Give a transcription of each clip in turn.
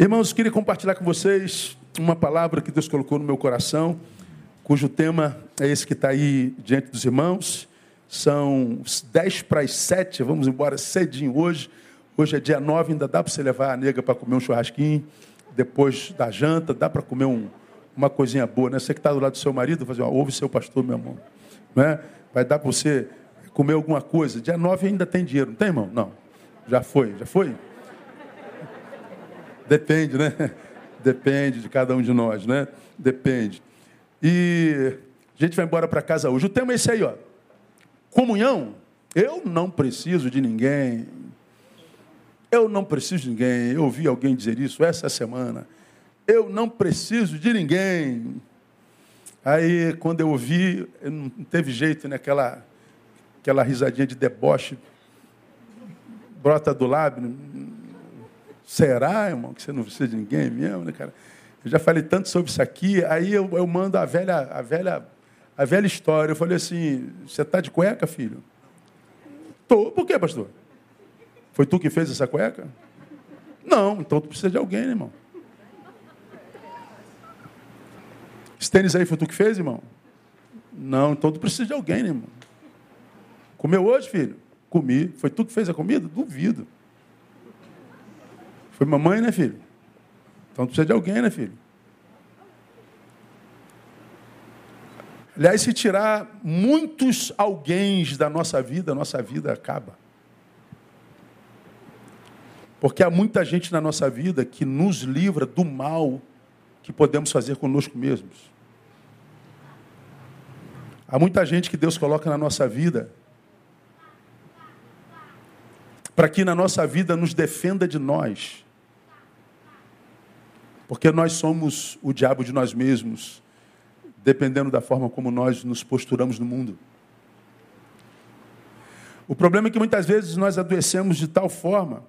Irmãos, queria compartilhar com vocês uma palavra que Deus colocou no meu coração, cujo tema é esse que está aí diante dos irmãos. São 10 para as 7, vamos embora cedinho hoje. Hoje é dia 9, ainda dá para você levar a nega para comer um churrasquinho, depois da janta, dá para comer um, uma coisinha boa, né? Você que está do lado do seu marido, fazer uma, ouve seu pastor, meu irmão. Né? Vai dar para você comer alguma coisa. Dia 9 ainda tem dinheiro, não tem, irmão? Não. Já foi, já foi? Depende, né? Depende de cada um de nós, né? Depende. E a gente vai embora para casa hoje. O tema é esse aí, ó. Comunhão. Eu não preciso de ninguém. Eu não preciso de ninguém. Eu ouvi alguém dizer isso essa semana. Eu não preciso de ninguém. Aí, quando eu ouvi, não teve jeito, né? Aquela, aquela risadinha de deboche brota do lábio. Será, irmão, que você não precisa de ninguém mesmo, né, cara? Eu já falei tanto sobre isso aqui, aí eu, eu mando a velha, a velha, a velha história. Eu falei assim: você está de cueca, filho? Tô. Por quê, pastor? Foi tu que fez essa cueca? Não, então tu precisa de alguém, né, irmão? Esse tênis aí foi tu que fez, irmão? Não, então tu precisa de alguém, né, irmão? Comeu hoje, filho? Comi. Foi tu que fez a comida? Duvido. Foi mamãe, né, filho? Então precisa de alguém, né, filho? Aliás, se tirar muitos alguéns da nossa vida, a nossa vida acaba. Porque há muita gente na nossa vida que nos livra do mal que podemos fazer conosco mesmos. Há muita gente que Deus coloca na nossa vida para que na nossa vida nos defenda de nós. Porque nós somos o diabo de nós mesmos, dependendo da forma como nós nos posturamos no mundo. O problema é que muitas vezes nós adoecemos de tal forma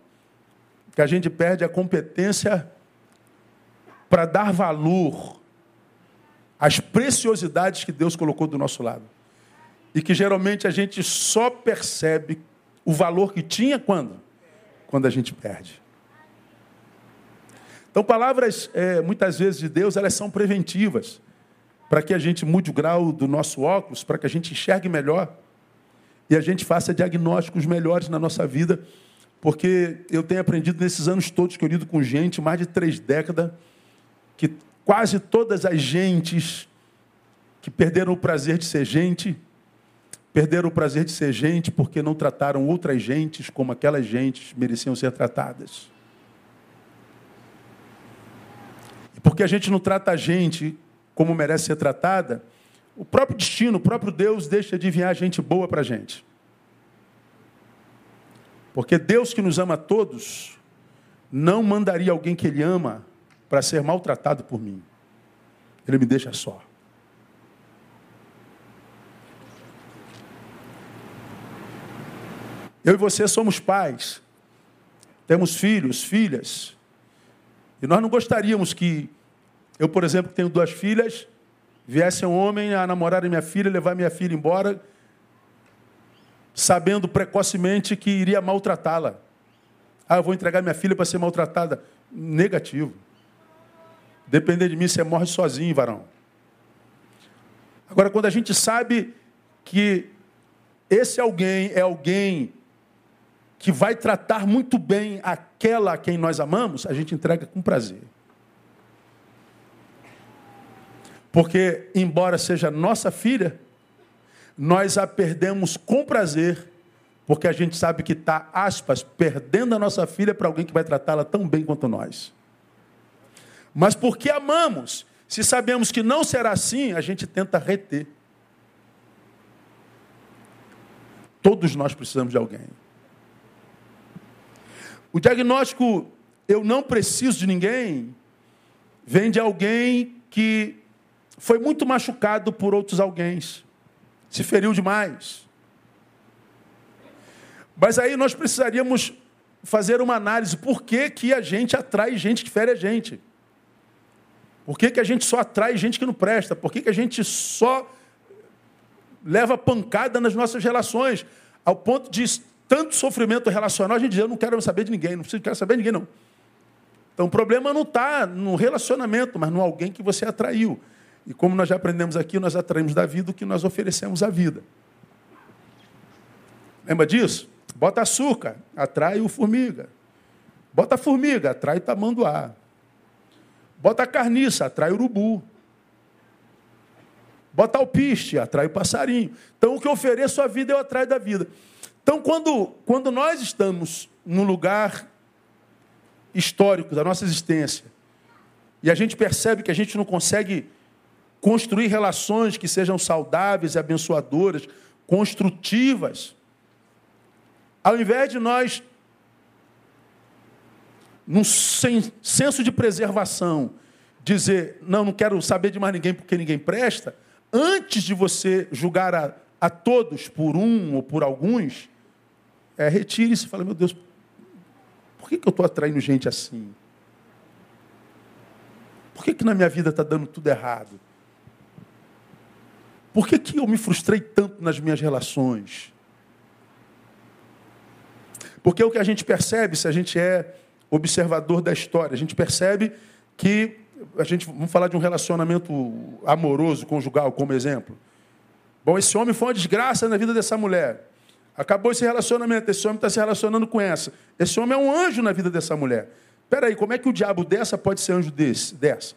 que a gente perde a competência para dar valor às preciosidades que Deus colocou do nosso lado. E que geralmente a gente só percebe o valor que tinha quando? Quando a gente perde. Então, palavras, é, muitas vezes, de Deus, elas são preventivas, para que a gente mude o grau do nosso óculos, para que a gente enxergue melhor e a gente faça diagnósticos melhores na nossa vida, porque eu tenho aprendido nesses anos todos que eu lido com gente, mais de três décadas, que quase todas as gentes que perderam o prazer de ser gente, perderam o prazer de ser gente porque não trataram outras gentes como aquelas gentes mereciam ser tratadas. Porque a gente não trata a gente como merece ser tratada, o próprio destino, o próprio Deus deixa de enviar gente boa para a gente. Porque Deus que nos ama a todos, não mandaria alguém que Ele ama para ser maltratado por mim. Ele me deixa só. Eu e você somos pais, temos filhos, filhas. E nós não gostaríamos que eu, por exemplo, tenho duas filhas, viesse um homem a namorar minha filha, levar minha filha embora, sabendo precocemente que iria maltratá-la. Ah, eu vou entregar minha filha para ser maltratada. Negativo. Depender de mim, você morre sozinho, varão. Agora, quando a gente sabe que esse alguém é alguém que vai tratar muito bem aquela a quem nós amamos, a gente entrega com prazer. Porque, embora seja nossa filha, nós a perdemos com prazer, porque a gente sabe que está, aspas, perdendo a nossa filha para alguém que vai tratá-la tão bem quanto nós. Mas porque amamos, se sabemos que não será assim, a gente tenta reter. Todos nós precisamos de alguém. O diagnóstico eu não preciso de ninguém vem de alguém que foi muito machucado por outros alguém, se feriu demais. Mas aí nós precisaríamos fazer uma análise por que, que a gente atrai gente que fere a gente. Por que, que a gente só atrai gente que não presta? Por que, que a gente só leva pancada nas nossas relações? Ao ponto de tanto sofrimento relacional, a gente diz, eu não quero saber de ninguém, não preciso quero saber de ninguém, não. Então o problema não está no relacionamento, mas no alguém que você atraiu. E como nós já aprendemos aqui, nós atraímos da vida o que nós oferecemos à vida. Lembra disso? Bota açúcar, atrai o formiga. Bota formiga, atrai o tamanduá. Bota carniça, atrai o urubu. Bota alpiste, atrai o passarinho. Então, o que eu ofereço à vida, eu atraio da vida. Então, quando, quando nós estamos no lugar histórico da nossa existência e a gente percebe que a gente não consegue construir relações que sejam saudáveis e abençoadoras, construtivas, ao invés de nós, num senso de preservação, dizer, não, não quero saber de mais ninguém porque ninguém presta, antes de você julgar a, a todos por um ou por alguns, é, retire-se e fale, meu Deus, por que, que eu estou atraindo gente assim? Por que, que na minha vida está dando tudo errado? Por que, que eu me frustrei tanto nas minhas relações? Porque o que a gente percebe, se a gente é observador da história, a gente percebe que a gente vamos falar de um relacionamento amoroso, conjugal, como exemplo. Bom, esse homem foi uma desgraça na vida dessa mulher. Acabou esse relacionamento, esse homem está se relacionando com essa. Esse homem é um anjo na vida dessa mulher. Espera aí, como é que o diabo dessa pode ser anjo desse, dessa?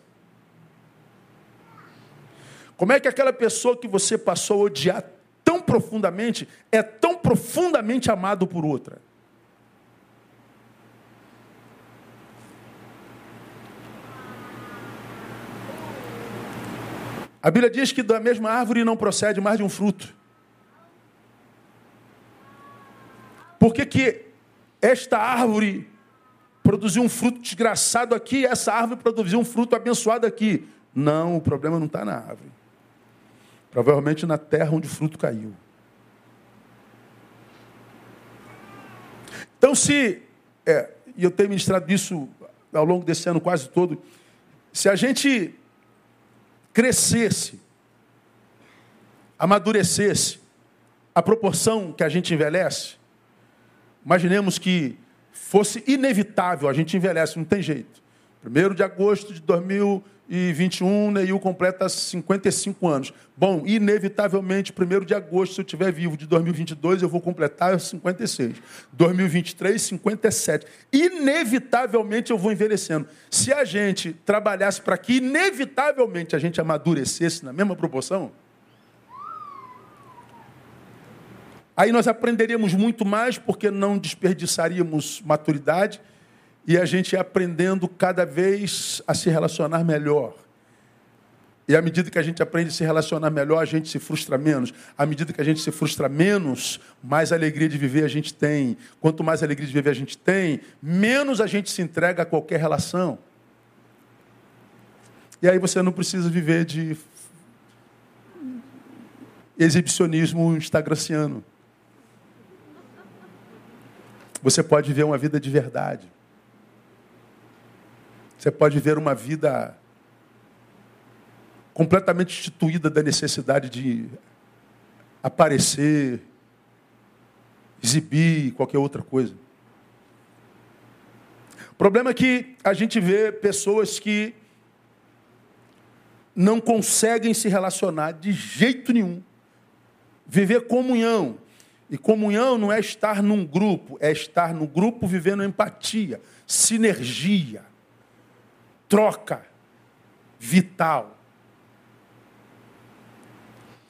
Como é que aquela pessoa que você passou a odiar tão profundamente é tão profundamente amado por outra? A Bíblia diz que da mesma árvore não procede mais de um fruto. Por que, que esta árvore produziu um fruto desgraçado aqui e essa árvore produziu um fruto abençoado aqui? Não, o problema não está na árvore. Provavelmente na terra onde o fruto caiu. Então, se, é, e eu tenho ministrado isso ao longo desse ano quase todo, se a gente crescesse, amadurecesse, a proporção que a gente envelhece, imaginemos que fosse inevitável, a gente envelhece, não tem jeito. 1 de agosto de 2000 e 21, Neil completa 55 anos. Bom, inevitavelmente, 1 de agosto, se eu estiver vivo, de 2022, eu vou completar 56. 2023, 57. Inevitavelmente eu vou envelhecendo. Se a gente trabalhasse para que, inevitavelmente, a gente amadurecesse na mesma proporção, aí nós aprenderíamos muito mais, porque não desperdiçaríamos maturidade e a gente aprendendo cada vez a se relacionar melhor. E à medida que a gente aprende a se relacionar melhor, a gente se frustra menos. À medida que a gente se frustra menos, mais alegria de viver a gente tem. Quanto mais alegria de viver a gente tem, menos a gente se entrega a qualquer relação. E aí você não precisa viver de exibicionismo instagraciano. Você pode viver uma vida de verdade. Você pode ver uma vida completamente instituída da necessidade de aparecer, exibir, qualquer outra coisa. O problema é que a gente vê pessoas que não conseguem se relacionar de jeito nenhum. Viver comunhão. E comunhão não é estar num grupo, é estar no grupo vivendo empatia, sinergia troca vital.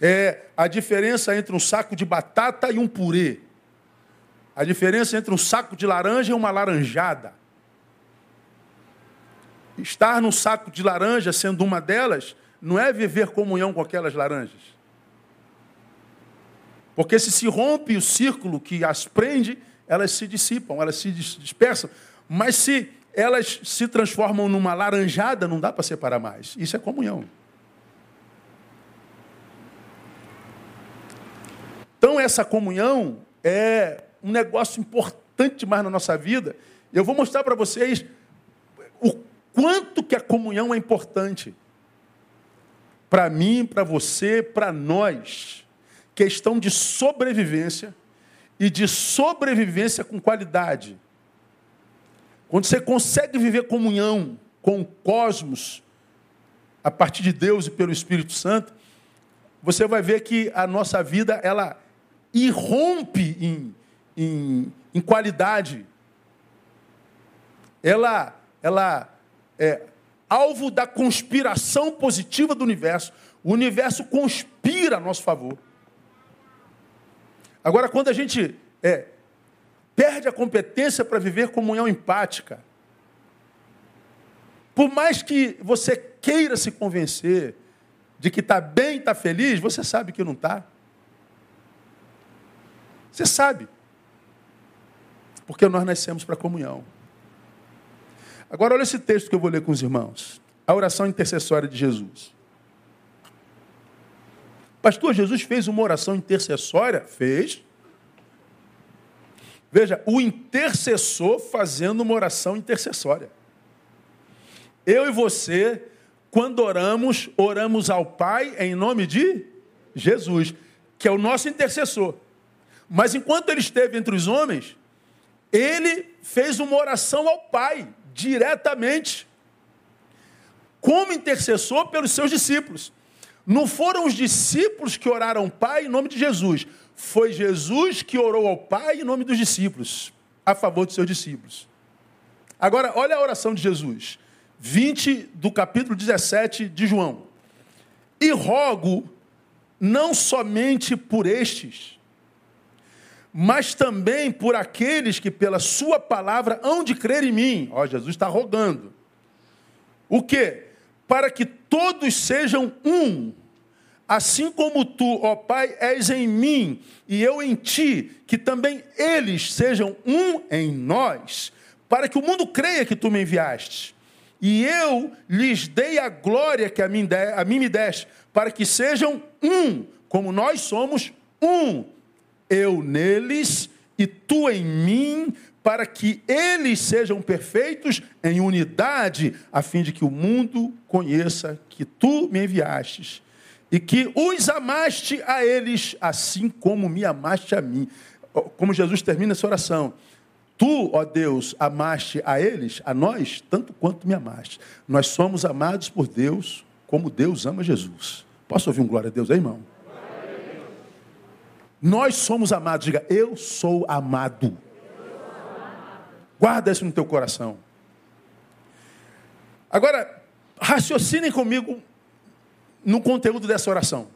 É a diferença entre um saco de batata e um purê. A diferença entre um saco de laranja e uma laranjada. Estar num saco de laranja, sendo uma delas, não é viver comunhão com aquelas laranjas. Porque se se rompe o círculo que as prende, elas se dissipam, elas se dispersam. Mas se elas se transformam numa laranjada, não dá para separar mais. Isso é comunhão. Então, essa comunhão é um negócio importante mais na nossa vida. Eu vou mostrar para vocês o quanto que a comunhão é importante. Para mim, para você, para nós. Questão de sobrevivência e de sobrevivência com qualidade. quando você consegue viver comunhão com o cosmos, a partir de Deus e pelo Espírito Santo, você vai ver que a nossa vida ela irrompe em, em, em qualidade. Ela, ela é alvo da conspiração positiva do universo. O universo conspira a nosso favor. Agora, quando a gente é, perde a competência para viver comunhão empática, por mais que você queira se convencer de que está bem, está feliz, você sabe que não está. Você sabe. Porque nós nascemos para comunhão. Agora, olha esse texto que eu vou ler com os irmãos. A oração intercessória de Jesus. Pastor, Jesus fez uma oração intercessória? Fez. Veja, o intercessor fazendo uma oração intercessória. Eu e você, quando oramos, oramos ao Pai em nome de Jesus, que é o nosso intercessor. Mas enquanto ele esteve entre os homens, ele fez uma oração ao Pai, diretamente, como intercessor pelos seus discípulos. Não foram os discípulos que oraram ao Pai em nome de Jesus. Foi Jesus que orou ao Pai em nome dos discípulos, a favor dos seus discípulos. Agora, olha a oração de Jesus. 20 do capítulo 17 de João. E rogo não somente por estes, mas também por aqueles que pela sua palavra hão de crer em mim. Ó, Jesus está rogando. O quê? Para que todos sejam um, assim como tu, ó Pai, és em mim e eu em ti, que também eles sejam um em nós, para que o mundo creia que tu me enviaste e eu lhes dei a glória que a mim, de, a mim me deste, para que sejam um, como nós somos um. Eu neles e tu em mim, para que eles sejam perfeitos em unidade, a fim de que o mundo conheça que tu me enviastes e que os amaste a eles, assim como me amaste a mim. Como Jesus termina essa oração. Tu, ó Deus, amaste a eles, a nós, tanto quanto me amaste. Nós somos amados por Deus como Deus ama Jesus. Posso ouvir um glória a Deus aí, irmão? Nós somos amados. Diga, eu sou amado. Guarda isso no teu coração. Agora, raciocinem comigo no conteúdo dessa oração.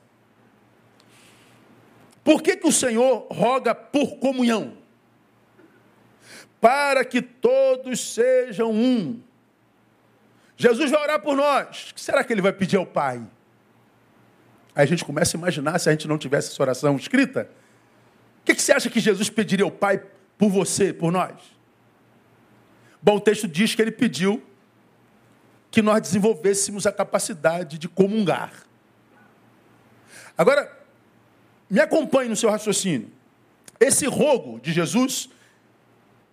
Por que, que o Senhor roga por comunhão? para que todos sejam um. Jesus vai orar por nós. O que será que ele vai pedir ao Pai? Aí a gente começa a imaginar se a gente não tivesse essa oração escrita. O que, que você acha que Jesus pediria ao Pai por você, por nós? Bom, o texto diz que ele pediu que nós desenvolvêssemos a capacidade de comungar. Agora, me acompanhe no seu raciocínio. Esse rogo de Jesus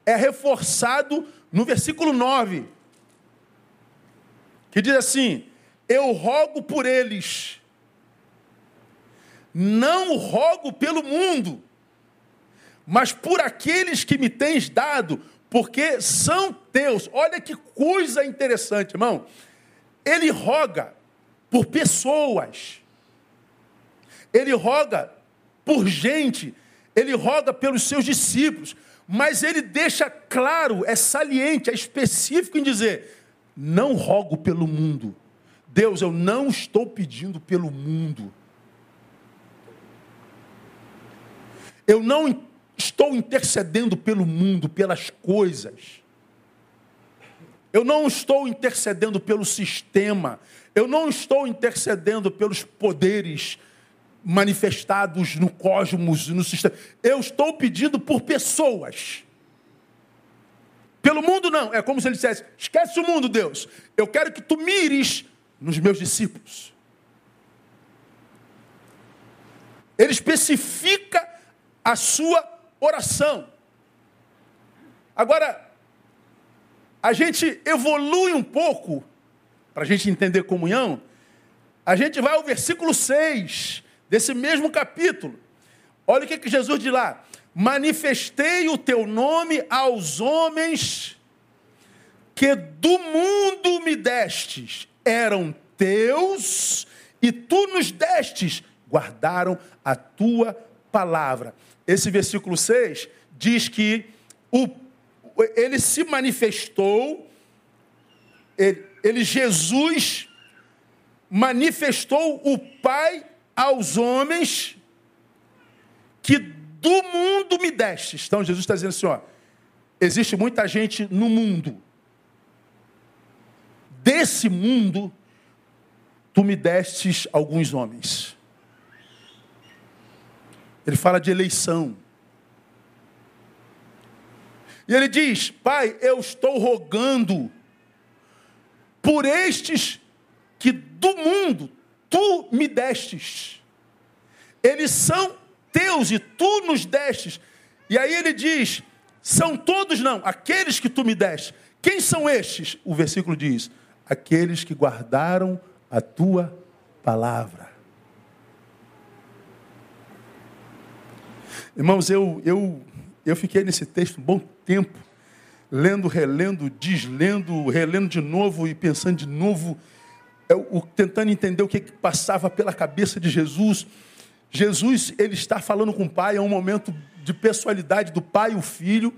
é reforçado no versículo 9, que diz assim: Eu rogo por eles, não rogo pelo mundo, mas por aqueles que me tens dado, porque são teus. Olha que coisa interessante, irmão. Ele roga por pessoas, ele roga por gente, ele roga pelos seus discípulos. Mas ele deixa claro, é saliente, é específico em dizer: não rogo pelo mundo. Deus, eu não estou pedindo pelo mundo. Eu não estou intercedendo pelo mundo, pelas coisas. Eu não estou intercedendo pelo sistema. Eu não estou intercedendo pelos poderes manifestados no cosmos, no sistema. Eu estou pedindo por pessoas. Pelo mundo não. É como se ele dissesse: esquece o mundo, Deus. Eu quero que tu mires nos meus discípulos. Ele especifica a sua oração. Agora, a gente evolui um pouco, para a gente entender comunhão, a gente vai ao versículo 6 desse mesmo capítulo. Olha o que, que Jesus diz lá: manifestei o teu nome aos homens que do mundo me destes eram teus e tu nos destes, guardaram a tua palavra. Esse versículo 6 diz que o, ele se manifestou, ele, ele, Jesus, manifestou o Pai aos homens que do mundo me destes. Então Jesus está dizendo assim: ó, existe muita gente no mundo. Desse mundo, tu me destes alguns homens. Ele fala de eleição. E ele diz: Pai, eu estou rogando por estes que do mundo tu me destes. Eles são teus e tu nos destes. E aí ele diz: são todos não, aqueles que tu me deste. Quem são estes? O versículo diz: aqueles que guardaram a tua palavra. Irmãos, eu, eu, eu fiquei nesse texto um bom tempo, lendo, relendo, deslendo, relendo de novo e pensando de novo, eu, tentando entender o que, que passava pela cabeça de Jesus. Jesus, ele está falando com o Pai, é um momento de pessoalidade do Pai e o Filho,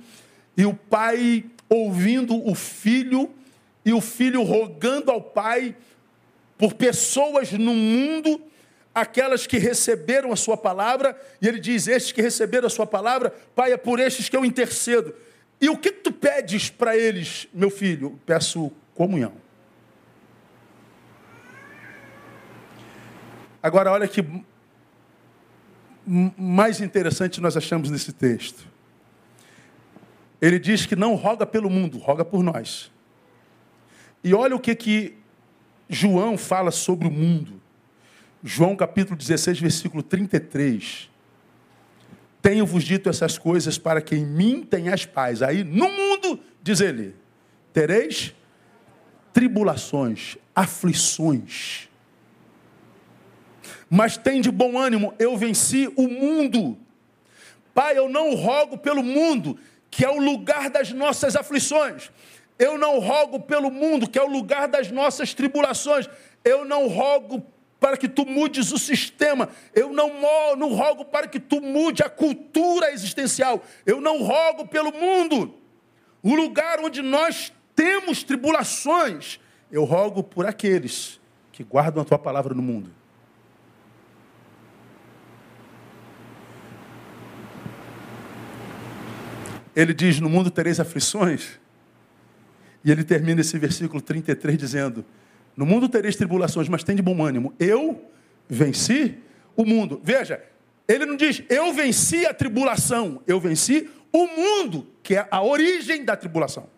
e o Pai ouvindo o Filho, e o Filho rogando ao Pai por pessoas no mundo aquelas que receberam a sua palavra, e ele diz: Estes que receberam a sua palavra, Pai, é por estes que eu intercedo. E o que tu pedes para eles, meu filho? Peço comunhão. Agora, olha que mais interessante nós achamos nesse texto. Ele diz que não roga pelo mundo, roga por nós. E olha o que, que João fala sobre o mundo. João capítulo 16, versículo 33. Tenho-vos dito essas coisas para que em mim tenhas paz. Aí, no mundo, diz ele, tereis tribulações, aflições. Mas tem de bom ânimo, eu venci o mundo. Pai, eu não rogo pelo mundo, que é o lugar das nossas aflições. Eu não rogo pelo mundo, que é o lugar das nossas tribulações. Eu não rogo para que tu mudes o sistema. Eu não, não rogo para que tu mude a cultura existencial. Eu não rogo pelo mundo. O lugar onde nós temos tribulações. Eu rogo por aqueles que guardam a tua palavra no mundo. Ele diz: No mundo tereis aflições. E ele termina esse versículo 33 dizendo: no mundo tereis tribulações, mas tem de bom ânimo. Eu venci o mundo. Veja, ele não diz eu venci a tribulação, eu venci o mundo, que é a origem da tribulação.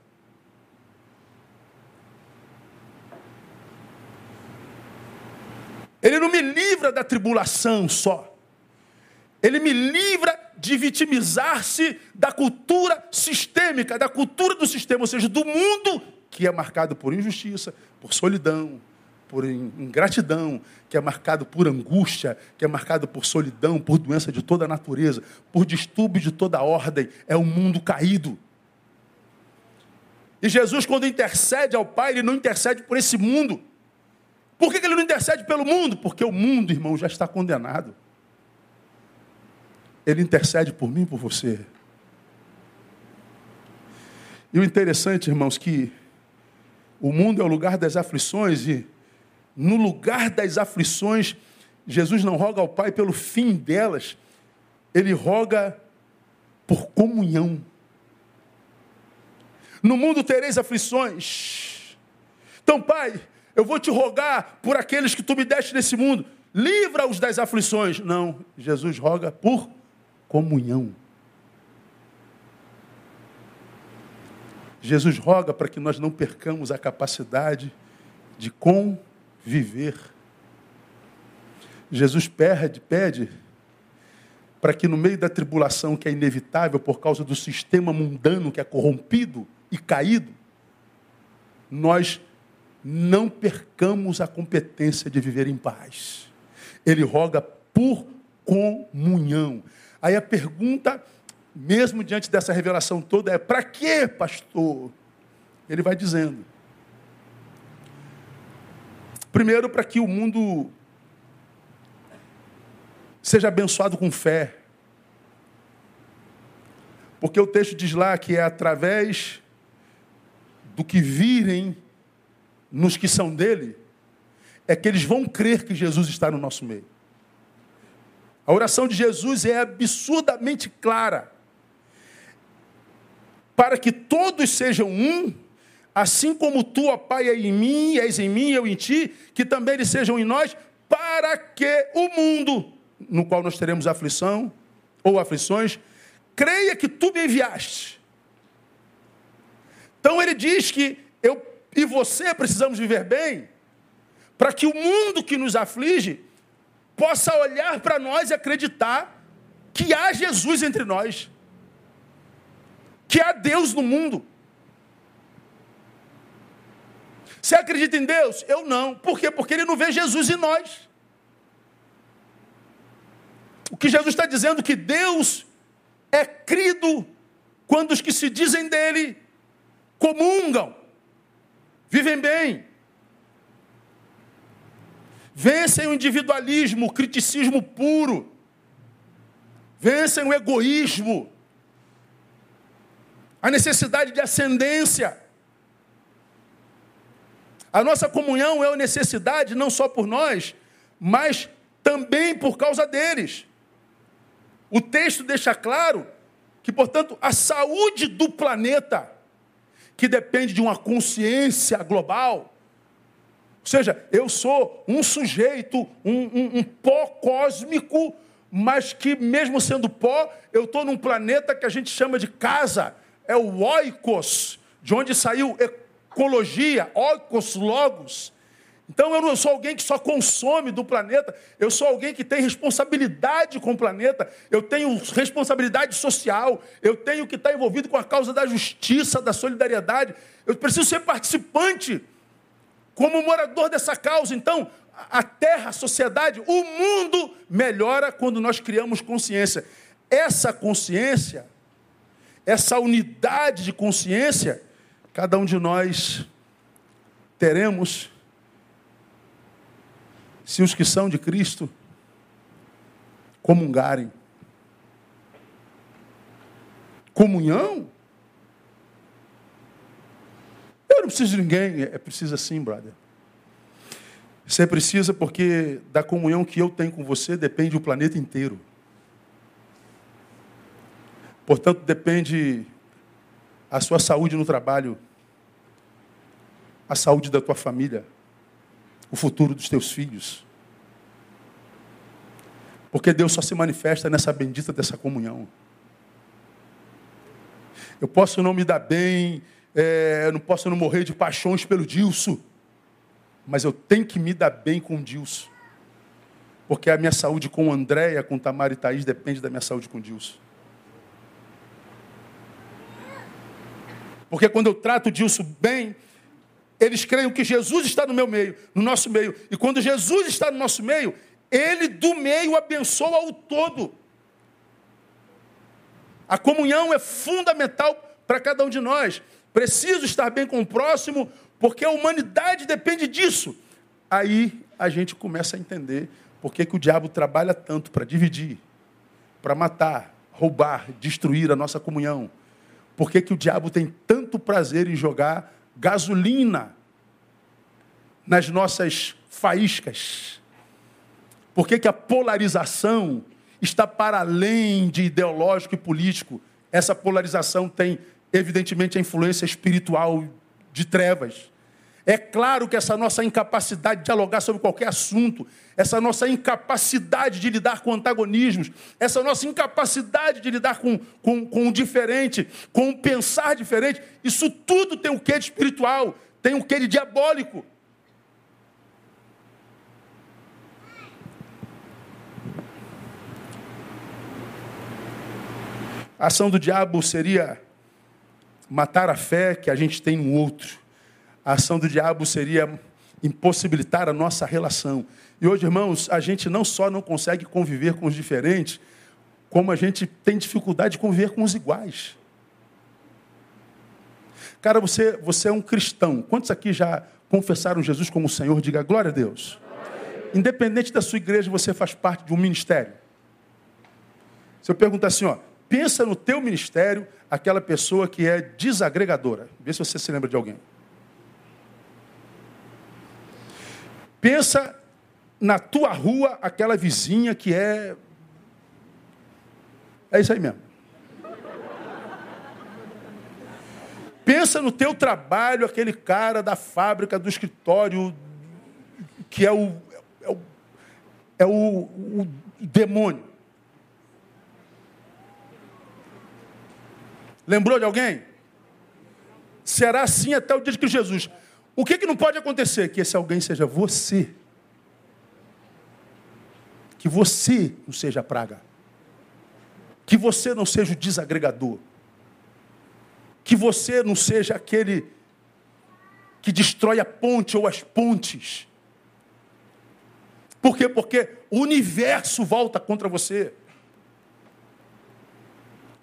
Ele não me livra da tribulação só. Ele me livra de vitimizar-se da cultura sistêmica, da cultura do sistema, ou seja, do mundo que é marcado por injustiça, por solidão, por ingratidão, que é marcado por angústia, que é marcado por solidão, por doença de toda a natureza, por distúrbio de toda a ordem. É um mundo caído. E Jesus, quando intercede ao Pai, ele não intercede por esse mundo. Por que ele não intercede pelo mundo? Porque o mundo, irmão, já está condenado. Ele intercede por mim e por você. E o interessante, irmãos, que o mundo é o lugar das aflições e no lugar das aflições, Jesus não roga ao Pai pelo fim delas, ele roga por comunhão. No mundo tereis aflições. Então, Pai, eu vou te rogar por aqueles que tu me deste nesse mundo. Livra-os das aflições. Não, Jesus roga por comunhão. Jesus roga para que nós não percamos a capacidade de conviver. Jesus pede, pede para que no meio da tribulação que é inevitável por causa do sistema mundano que é corrompido e caído, nós não percamos a competência de viver em paz. Ele roga por comunhão. Aí a pergunta mesmo diante dessa revelação toda, é para que, pastor? Ele vai dizendo. Primeiro, para que o mundo seja abençoado com fé. Porque o texto diz lá que é através do que virem nos que são dele, é que eles vão crer que Jesus está no nosso meio. A oração de Jesus é absurdamente clara. Para que todos sejam um, assim como tu, ó Pai, é em mim, és em mim, eu em ti, que também eles sejam em nós, para que o mundo, no qual nós teremos aflição ou aflições, creia que tu me enviaste. Então ele diz que eu e você precisamos viver bem, para que o mundo que nos aflige possa olhar para nós e acreditar que há Jesus entre nós, que há Deus no mundo. Você acredita em Deus? Eu não. Por quê? Porque ele não vê Jesus em nós. O que Jesus está dizendo é que Deus é crido quando os que se dizem dele comungam, vivem bem, vencem o individualismo, o criticismo puro, vencem o egoísmo, a necessidade de ascendência. A nossa comunhão é uma necessidade não só por nós, mas também por causa deles. O texto deixa claro que, portanto, a saúde do planeta, que depende de uma consciência global, ou seja, eu sou um sujeito, um, um, um pó cósmico, mas que, mesmo sendo pó, eu estou num planeta que a gente chama de casa. É o oikos, de onde saiu ecologia, oikos logos. Então eu não sou alguém que só consome do planeta, eu sou alguém que tem responsabilidade com o planeta, eu tenho responsabilidade social, eu tenho que estar envolvido com a causa da justiça, da solidariedade, eu preciso ser participante como morador dessa causa. Então, a terra, a sociedade, o mundo melhora quando nós criamos consciência. Essa consciência, essa unidade de consciência, cada um de nós teremos se os que são de Cristo comungarem. Comunhão eu não preciso de ninguém. É preciso assim, brother. Você precisa porque da comunhão que eu tenho com você depende o planeta inteiro. Portanto, depende a sua saúde no trabalho, a saúde da tua família, o futuro dos teus filhos. Porque Deus só se manifesta nessa bendita dessa comunhão. Eu posso não me dar bem é, não posso não morrer de paixões pelo Dilso, mas eu tenho que me dar bem com o Dilso. Porque a minha saúde com Andréia, com Tamara e Thaís depende da minha saúde com Dilso. Porque quando eu trato o Dilso bem, eles creem que Jesus está no meu meio, no nosso meio. E quando Jesus está no nosso meio, ele do meio abençoa o todo. A comunhão é fundamental para cada um de nós. Preciso estar bem com o próximo, porque a humanidade depende disso. Aí a gente começa a entender por que, que o diabo trabalha tanto para dividir, para matar, roubar, destruir a nossa comunhão. Por que, que o diabo tem tanto prazer em jogar gasolina nas nossas faíscas? Por que, que a polarização está para além de ideológico e político? Essa polarização tem evidentemente, a influência espiritual de trevas. É claro que essa nossa incapacidade de dialogar sobre qualquer assunto, essa nossa incapacidade de lidar com antagonismos, essa nossa incapacidade de lidar com, com, com o diferente, com o pensar diferente, isso tudo tem o quê de espiritual, tem o quê de diabólico. A ação do diabo seria matar a fé que a gente tem no outro. A ação do diabo seria impossibilitar a nossa relação. E hoje, irmãos, a gente não só não consegue conviver com os diferentes, como a gente tem dificuldade de conviver com os iguais. Cara, você, você é um cristão. Quantos aqui já confessaram Jesus como Senhor? Diga glória a Deus. Independente da sua igreja, você faz parte de um ministério. Se eu perguntar assim, ó, pensa no teu ministério aquela pessoa que é desagregadora. Vê se você se lembra de alguém. Pensa na tua rua aquela vizinha que é. É isso aí mesmo. Pensa no teu trabalho, aquele cara da fábrica, do escritório, que é o, é o, é o, o demônio. Lembrou de alguém? Será assim até o dia que Jesus. O que, que não pode acontecer? Que esse alguém seja você. Que você não seja a praga. Que você não seja o desagregador. Que você não seja aquele que destrói a ponte ou as pontes. Por quê? Porque o universo volta contra você.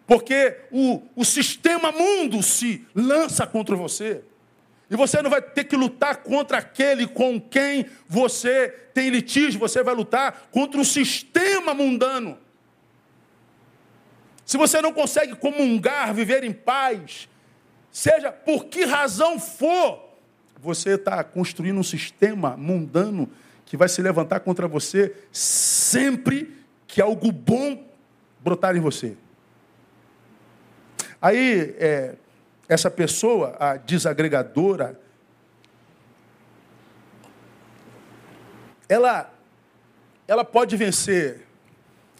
Porque o, o sistema mundo se lança contra você. E você não vai ter que lutar contra aquele com quem você tem litígio, você vai lutar contra o sistema mundano. Se você não consegue comungar, viver em paz, seja por que razão for, você está construindo um sistema mundano que vai se levantar contra você sempre que algo bom brotar em você. Aí, é, essa pessoa, a desagregadora, ela, ela pode vencer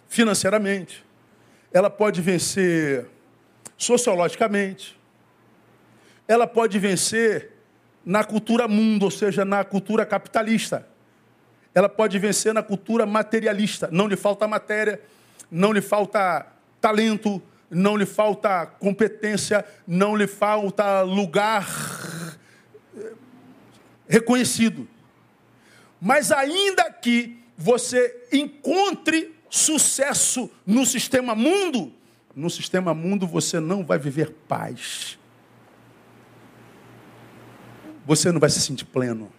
financeiramente, ela pode vencer sociologicamente, ela pode vencer na cultura mundo, ou seja, na cultura capitalista. Ela pode vencer na cultura materialista. Não lhe falta matéria, não lhe falta talento, não lhe falta competência, não lhe falta lugar eh, reconhecido. Mas ainda que você encontre sucesso no sistema mundo, no sistema mundo você não vai viver paz. Você não vai se sentir pleno.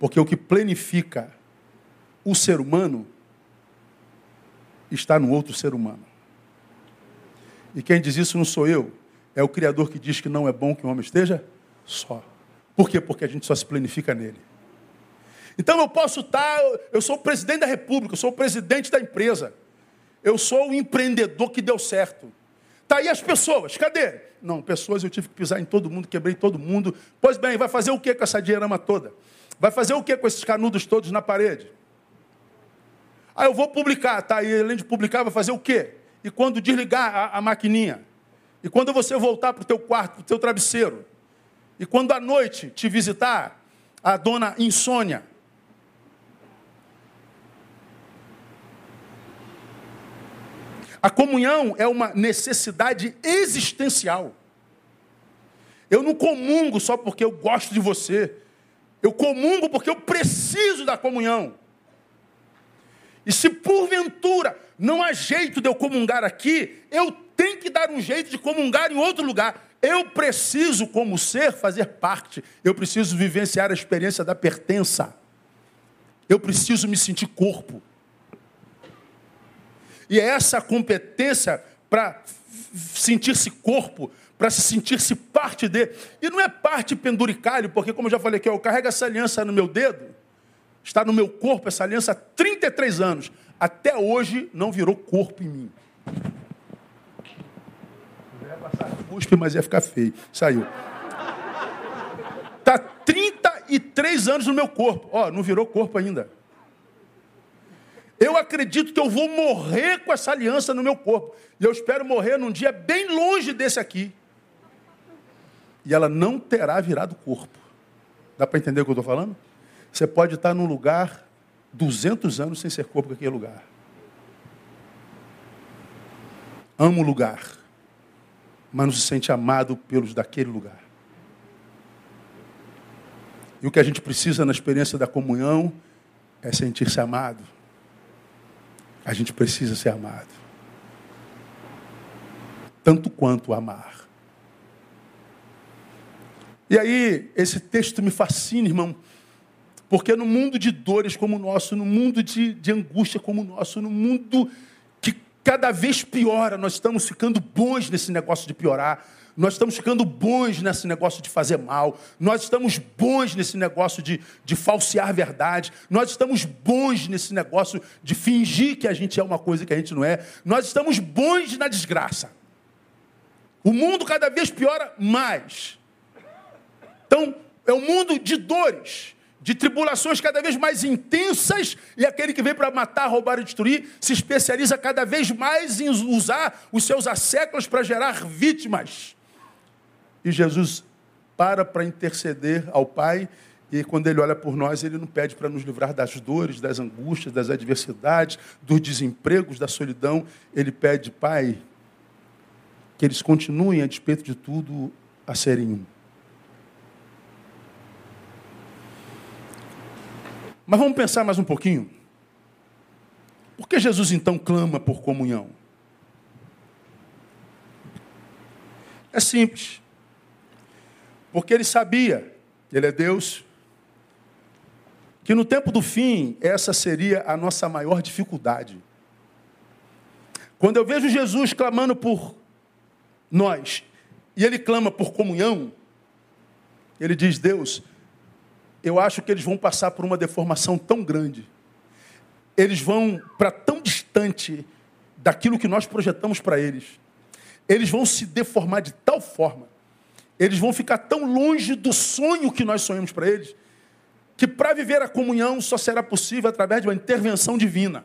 Porque o que plenifica o ser humano está no outro ser humano. E quem diz isso não sou eu, é o Criador que diz que não é bom que o homem esteja só. Por quê? Porque a gente só se planifica nele. Então eu posso estar, eu sou o presidente da república, eu sou o presidente da empresa, eu sou o empreendedor que deu certo. Está aí as pessoas, cadê? Não, pessoas eu tive que pisar em todo mundo, quebrei todo mundo. Pois bem, vai fazer o que com essa dinheirama toda? Vai fazer o que com esses canudos todos na parede? Ah, eu vou publicar, tá? E além de publicar, vai fazer o quê? E quando desligar a, a maquininha, e quando você voltar para o teu quarto, para o teu travesseiro, e quando à noite te visitar a dona insônia, A comunhão é uma necessidade existencial. Eu não comungo só porque eu gosto de você. Eu comungo porque eu preciso da comunhão. E se porventura não há jeito de eu comungar aqui, eu tenho que dar um jeito de comungar em outro lugar. Eu preciso, como ser, fazer parte. Eu preciso vivenciar a experiência da pertença. Eu preciso me sentir corpo. E é essa competência para sentir-se corpo, para se sentir-se parte de. E não é parte penduricalho, porque, como eu já falei aqui, eu carrego essa aliança no meu dedo, está no meu corpo essa aliança há 33 anos até hoje não virou corpo em mim. Ia passar cuspe, mas ia ficar feio. Saiu. Está 33 anos no meu corpo. Ó, não virou corpo ainda. Eu acredito que eu vou morrer com essa aliança no meu corpo. E eu espero morrer num dia bem longe desse aqui. E ela não terá virado corpo. Dá para entender o que eu estou falando? Você pode estar num lugar 200 anos sem ser corpo naquele lugar. Ama o lugar, mas não se sente amado pelos daquele lugar. E o que a gente precisa na experiência da comunhão é sentir-se amado. A gente precisa ser amado. Tanto quanto amar. E aí, esse texto me fascina, irmão, porque no mundo de dores como o nosso, no mundo de, de angústia como o nosso, no mundo que cada vez piora, nós estamos ficando bons nesse negócio de piorar. Nós estamos ficando bons nesse negócio de fazer mal. Nós estamos bons nesse negócio de, de falsear verdade. Nós estamos bons nesse negócio de fingir que a gente é uma coisa que a gente não é. Nós estamos bons na desgraça. O mundo cada vez piora mais. Então, é um mundo de dores de tribulações cada vez mais intensas, e aquele que vem para matar, roubar e destruir se especializa cada vez mais em usar os seus asséculos para gerar vítimas. E Jesus para para interceder ao Pai, e quando ele olha por nós, ele não pede para nos livrar das dores, das angústias, das adversidades, dos desempregos, da solidão, ele pede, Pai, que eles continuem, a despeito de tudo, a serem um. Mas vamos pensar mais um pouquinho. Por que Jesus então clama por comunhão? É simples. Porque ele sabia, ele é Deus, que no tempo do fim essa seria a nossa maior dificuldade. Quando eu vejo Jesus clamando por nós, e ele clama por comunhão, ele diz: Deus, eu acho que eles vão passar por uma deformação tão grande. Eles vão para tão distante daquilo que nós projetamos para eles. Eles vão se deformar de tal forma, eles vão ficar tão longe do sonho que nós sonhamos para eles, que para viver a comunhão só será possível através de uma intervenção divina.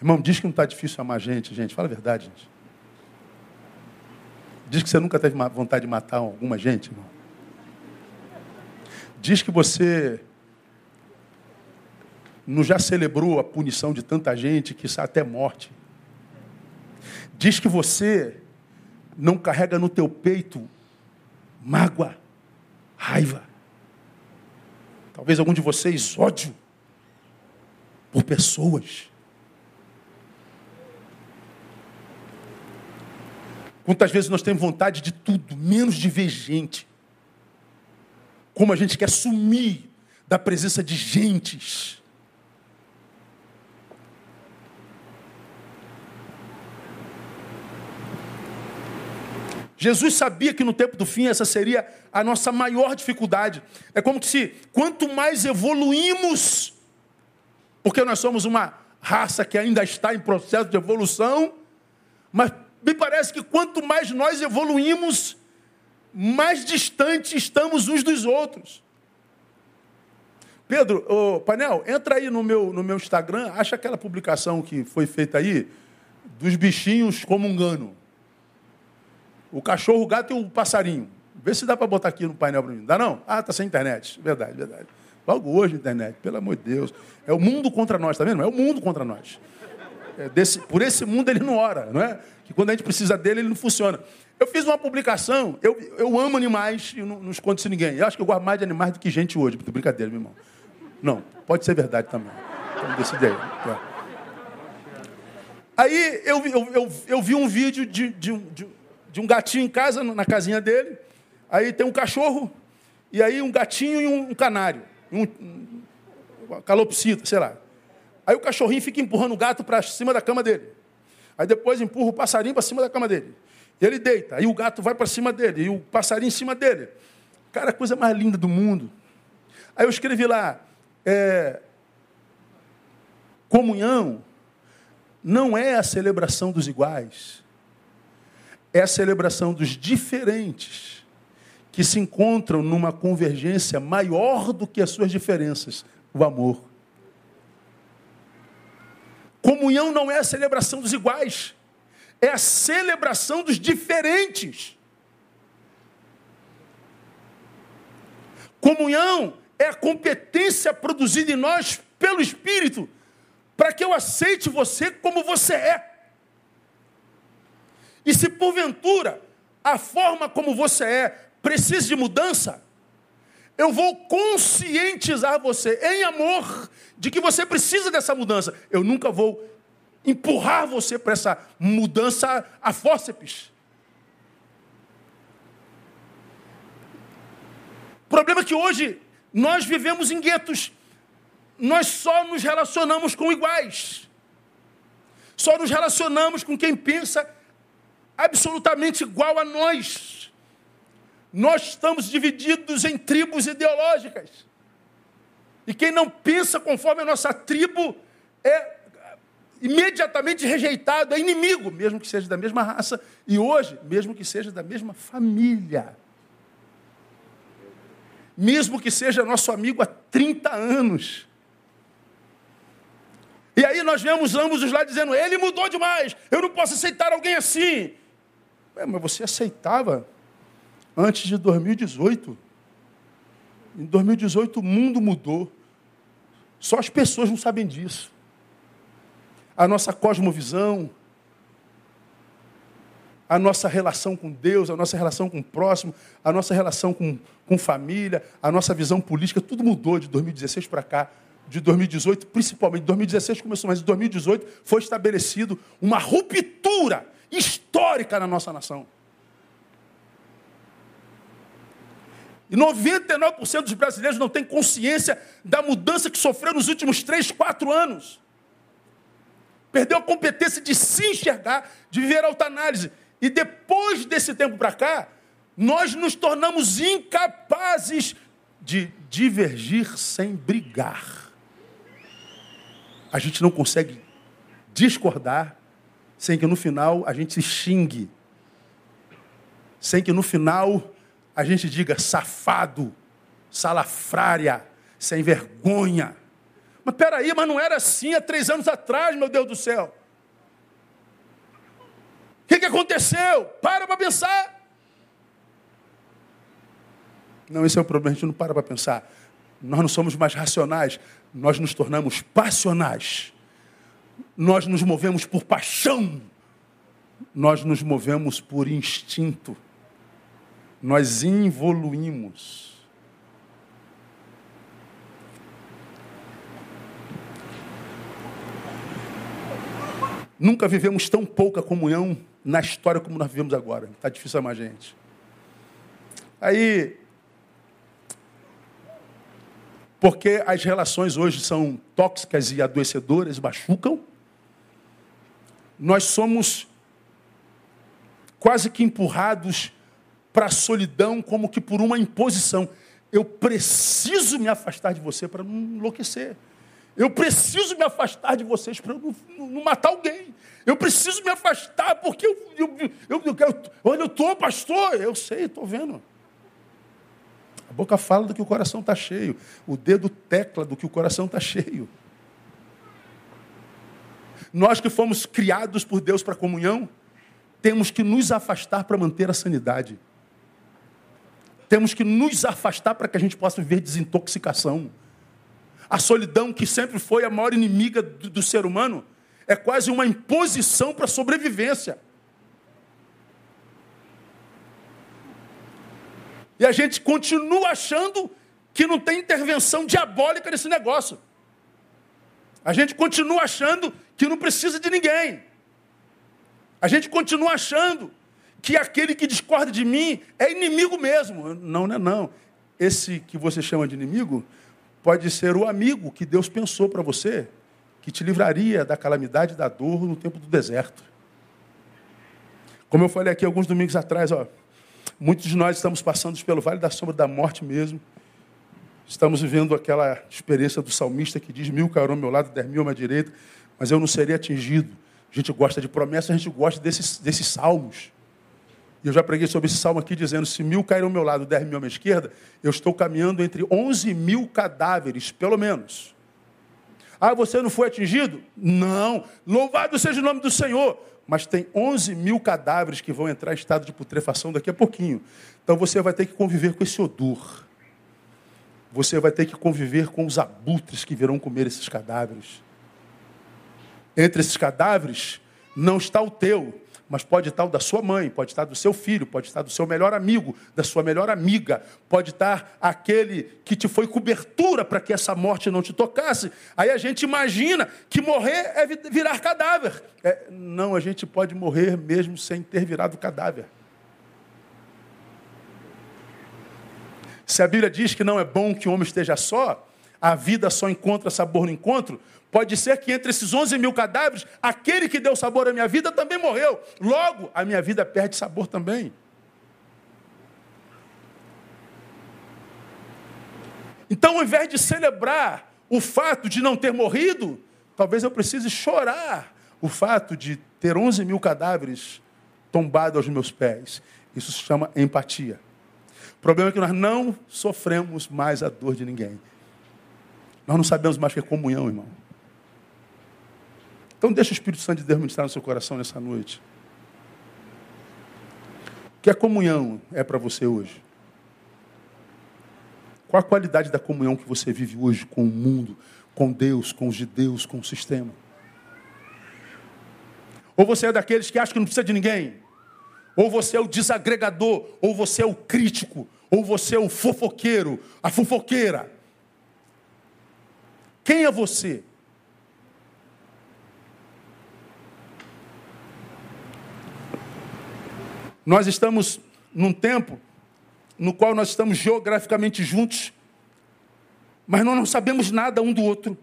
Irmão, diz que não está difícil amar gente, gente. Fala a verdade, gente. Diz que você nunca teve vontade de matar alguma gente, irmão. Diz que você não já celebrou a punição de tanta gente que está até morte. Diz que você não carrega no teu peito mágoa, raiva. Talvez algum de vocês ódio por pessoas. Quantas vezes nós temos vontade de tudo, menos de ver gente como a gente quer sumir da presença de gentes. Jesus sabia que no tempo do fim essa seria a nossa maior dificuldade. É como se quanto mais evoluímos, porque nós somos uma raça que ainda está em processo de evolução, mas me parece que quanto mais nós evoluímos, mais distante estamos uns dos outros. Pedro, ô, Panel, entra aí no meu, no meu Instagram, acha aquela publicação que foi feita aí dos bichinhos comungando. O cachorro, o gato e o passarinho. Vê se dá para botar aqui no painel para mim. Dá não? Ah, tá sem internet. Verdade, verdade. Logo hoje, internet, pelo amor de Deus. É o mundo contra nós, tá vendo? É o mundo contra nós. É desse, por esse mundo ele não ora, não é? Que quando a gente precisa dele, ele não funciona. Eu fiz uma publicação, eu, eu amo animais e não, não escondo isso ninguém. Eu acho que eu gosto mais de animais do que gente hoje. Brincadeira, meu irmão. Não, pode ser verdade também. Então decide aí. É. Aí eu, eu, eu, eu, vi um vídeo de, de, de, de, um gatinho em casa, na casinha dele. Aí tem um cachorro, e aí um gatinho e um, um canário. Um, um calopsita, sei lá. Aí o cachorrinho fica empurrando o gato para cima da cama dele. Aí depois empurra o passarinho para cima da cama dele. Ele deita, aí o gato vai para cima dele, e o passarinho em cima dele. Cara, a coisa mais linda do mundo. Aí eu escrevi lá, é, comunhão não é a celebração dos iguais, é a celebração dos diferentes, que se encontram numa convergência maior do que as suas diferenças, o amor. Comunhão não é a celebração dos iguais é a celebração dos diferentes. Comunhão é a competência produzida em nós pelo Espírito, para que eu aceite você como você é. E se porventura a forma como você é precisa de mudança, eu vou conscientizar você em amor de que você precisa dessa mudança. Eu nunca vou empurrar você para essa mudança a fórceps. O problema é que hoje nós vivemos em guetos. Nós só nos relacionamos com iguais. Só nos relacionamos com quem pensa absolutamente igual a nós. Nós estamos divididos em tribos ideológicas. E quem não pensa conforme a nossa tribo é imediatamente rejeitado, é inimigo, mesmo que seja da mesma raça, e hoje, mesmo que seja da mesma família. Mesmo que seja nosso amigo há 30 anos. E aí nós vemos ambos os lá dizendo, ele mudou demais, eu não posso aceitar alguém assim. Mas você aceitava antes de 2018. Em 2018 o mundo mudou. Só as pessoas não sabem disso a nossa cosmovisão, a nossa relação com Deus, a nossa relação com o próximo, a nossa relação com, com família, a nossa visão política, tudo mudou de 2016 para cá. De 2018, principalmente, 2016 começou, mas em 2018 foi estabelecido uma ruptura histórica na nossa nação. E 99% dos brasileiros não têm consciência da mudança que sofreu nos últimos 3, 4 anos. Perdeu a competência de se enxergar, de viver autoanálise. E depois desse tempo para cá, nós nos tornamos incapazes de divergir sem brigar. A gente não consegue discordar sem que no final a gente se xingue. Sem que no final a gente diga safado, salafrária, sem vergonha. Mas peraí, mas não era assim há três anos atrás, meu Deus do céu. O que, que aconteceu? Para para pensar. Não, esse é o problema, a gente não para para pensar. Nós não somos mais racionais, nós nos tornamos passionais. Nós nos movemos por paixão. Nós nos movemos por instinto. Nós evoluímos. Nunca vivemos tão pouca comunhão na história como nós vivemos agora. Está difícil amar gente. Aí, porque as relações hoje são tóxicas e adoecedoras, machucam, nós somos quase que empurrados para a solidão, como que por uma imposição. Eu preciso me afastar de você para não enlouquecer. Eu preciso me afastar de vocês para não, não, matar alguém. Eu preciso me afastar porque eu, eu, eu, eu, onde eu estou, pastor? Eu sei, estou vendo. A boca fala do que o coração está cheio. O dedo tecla do que o coração está cheio. Nós que fomos criados por Deus para comunhão, temos que nos afastar para manter a sanidade. Temos que nos afastar para que a gente possa viver desintoxicação. A solidão, que sempre foi a maior inimiga do, do ser humano, é quase uma imposição para a sobrevivência. E a gente continua achando que não tem intervenção diabólica nesse negócio. A gente continua achando que não precisa de ninguém. A gente continua achando que aquele que discorda de mim é inimigo mesmo. Não, não é não. Esse que você chama de inimigo pode ser o amigo que Deus pensou para você, que te livraria da calamidade e da dor no tempo do deserto. Como eu falei aqui alguns domingos atrás, ó, muitos de nós estamos passando pelo vale da sombra da morte mesmo. Estamos vivendo aquela experiência do salmista que diz: mil cairão ao meu lado, dez mil à minha direita, mas eu não serei atingido. A gente gosta de promessas, a gente gosta desses, desses salmos. Eu já preguei sobre esse salmo aqui dizendo: se mil caírem ao meu lado, dez mil à minha esquerda, eu estou caminhando entre onze mil cadáveres, pelo menos. Ah, você não foi atingido? Não. Louvado seja o nome do Senhor. Mas tem 11 mil cadáveres que vão entrar em estado de putrefação daqui a pouquinho. Então você vai ter que conviver com esse odor. Você vai ter que conviver com os abutres que virão comer esses cadáveres. Entre esses cadáveres não está o teu, mas pode estar o da sua mãe, pode estar do seu filho, pode estar do seu melhor amigo, da sua melhor amiga, pode estar aquele que te foi cobertura para que essa morte não te tocasse. Aí a gente imagina que morrer é virar cadáver. É, não, a gente pode morrer mesmo sem ter virado cadáver. Se a Bíblia diz que não é bom que o homem esteja só, a vida só encontra sabor no encontro, pode ser que entre esses 11 mil cadáveres, aquele que deu sabor à minha vida também morreu. Logo, a minha vida perde sabor também. Então, ao invés de celebrar o fato de não ter morrido, talvez eu precise chorar o fato de ter 11 mil cadáveres tombados aos meus pés. Isso se chama empatia. O problema é que nós não sofremos mais a dor de ninguém. Nós não sabemos mais o que é comunhão, irmão. Então deixa o Espírito Santo de Deus ministrar no seu coração nessa noite. O que a comunhão é para você hoje? Qual a qualidade da comunhão que você vive hoje com o mundo, com Deus, com os de Deus, com o sistema? Ou você é daqueles que acham que não precisa de ninguém? Ou você é o desagregador, ou você é o crítico, ou você é o fofoqueiro, a fofoqueira. Quem é você? Nós estamos num tempo no qual nós estamos geograficamente juntos, mas nós não sabemos nada um do outro.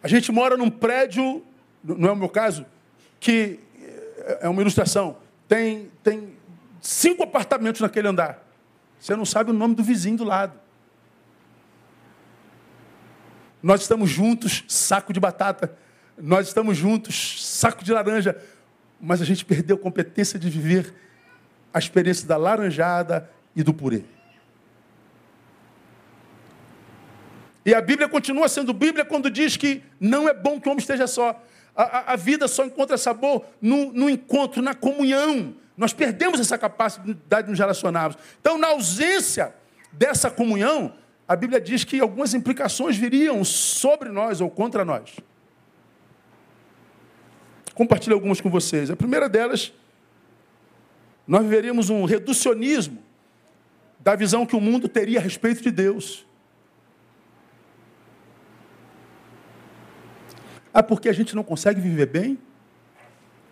A gente mora num prédio, não é o meu caso, que é uma ilustração. Tem, tem cinco apartamentos naquele andar. Você não sabe o nome do vizinho do lado. Nós estamos juntos, saco de batata nós estamos juntos, saco de laranja, mas a gente perdeu a competência de viver a experiência da laranjada e do purê. E a Bíblia continua sendo Bíblia quando diz que não é bom que o homem esteja só. A, a, a vida só encontra sabor no, no encontro, na comunhão. Nós perdemos essa capacidade de nos relacionarmos. Então, na ausência dessa comunhão, a Bíblia diz que algumas implicações viriam sobre nós ou contra nós compartilho algumas com vocês. A primeira delas, nós viveríamos um reducionismo da visão que o mundo teria a respeito de Deus. Ah, porque a gente não consegue viver bem?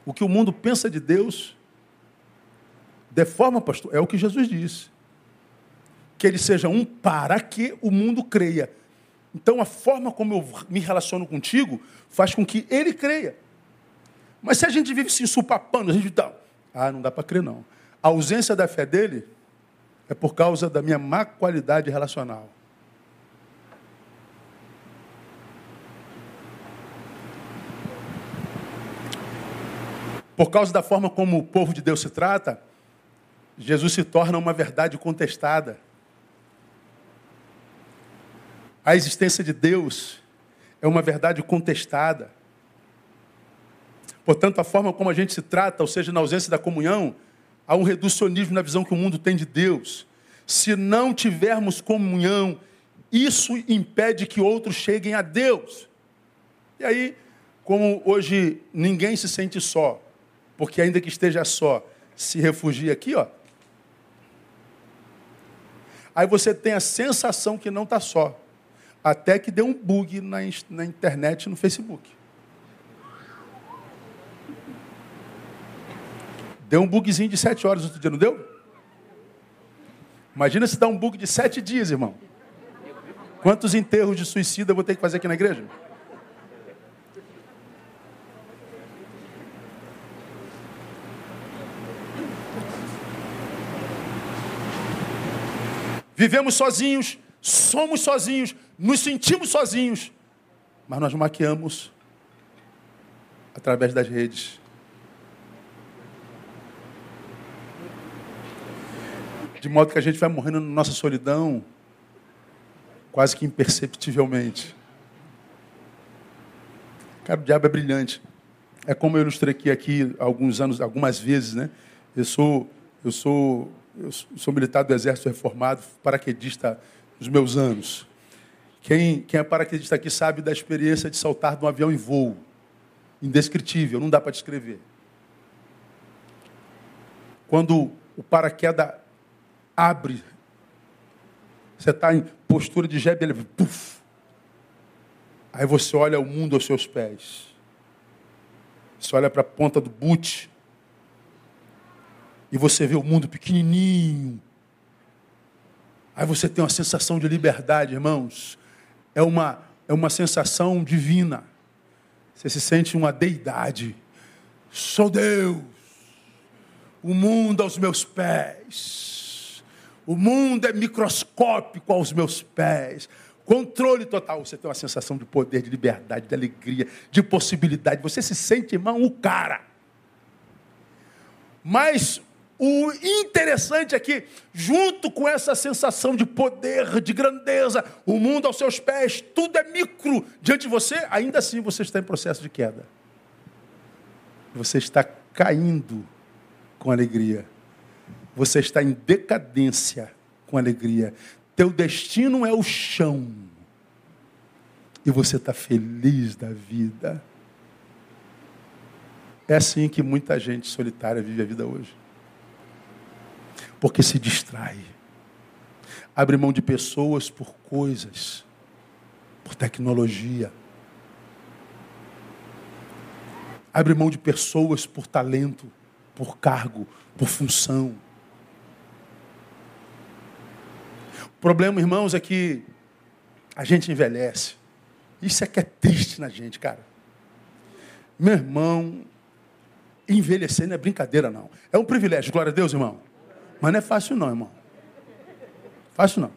O que o mundo pensa de Deus deforma, pastor, é o que Jesus disse. Que ele seja um para que o mundo creia. Então, a forma como eu me relaciono contigo faz com que ele creia. Mas se a gente vive se ensupapando, a gente tá, ah, não dá para crer não. A ausência da fé dele é por causa da minha má qualidade relacional. Por causa da forma como o povo de Deus se trata, Jesus se torna uma verdade contestada. A existência de Deus é uma verdade contestada. Portanto, a forma como a gente se trata, ou seja, na ausência da comunhão, há um reducionismo na visão que o mundo tem de Deus. Se não tivermos comunhão, isso impede que outros cheguem a Deus. E aí, como hoje ninguém se sente só, porque ainda que esteja só, se refugia aqui, ó. Aí você tem a sensação que não está só. Até que deu um bug na, na internet no Facebook. Deu um bugzinho de sete horas outro dia, não deu? Imagina se dá um bug de sete dias, irmão. Quantos enterros de suicida eu vou ter que fazer aqui na igreja? Vivemos sozinhos, somos sozinhos, nos sentimos sozinhos, mas nós maquiamos através das redes de modo que a gente vai morrendo na nossa solidão, quase que imperceptivelmente. Cara, o diabo é brilhante. É como eu ilustrei aqui, aqui alguns anos, algumas vezes, né? Eu sou, eu sou, eu sou militar do Exército Reformado, paraquedista dos meus anos. Quem, quem é paraquedista aqui sabe da experiência de saltar de um avião em voo. Indescritível, não dá para descrever. Quando o paraquedas abre. Você está em postura de jebe, ele puf. Aí você olha o mundo aos seus pés. Você olha para a ponta do boot. E você vê o mundo pequenininho. Aí você tem uma sensação de liberdade, irmãos. É uma, é uma sensação divina. Você se sente uma deidade. Sou Deus. O mundo aos meus pés. O mundo é microscópico aos meus pés. Controle total. Você tem uma sensação de poder, de liberdade, de alegria, de possibilidade. Você se sente, irmão, o cara. Mas o interessante é que, junto com essa sensação de poder, de grandeza, o mundo aos seus pés, tudo é micro diante de você, ainda assim você está em processo de queda. Você está caindo com alegria. Você está em decadência com alegria. Teu destino é o chão. E você está feliz da vida. É assim que muita gente solitária vive a vida hoje porque se distrai. Abre mão de pessoas por coisas, por tecnologia. Abre mão de pessoas por talento, por cargo, por função. O problema, irmãos, é que a gente envelhece. Isso é que é triste na gente, cara. Meu irmão, envelhecer não é brincadeira, não. É um privilégio, glória a Deus, irmão. Mas não é fácil não, irmão. Fácil não.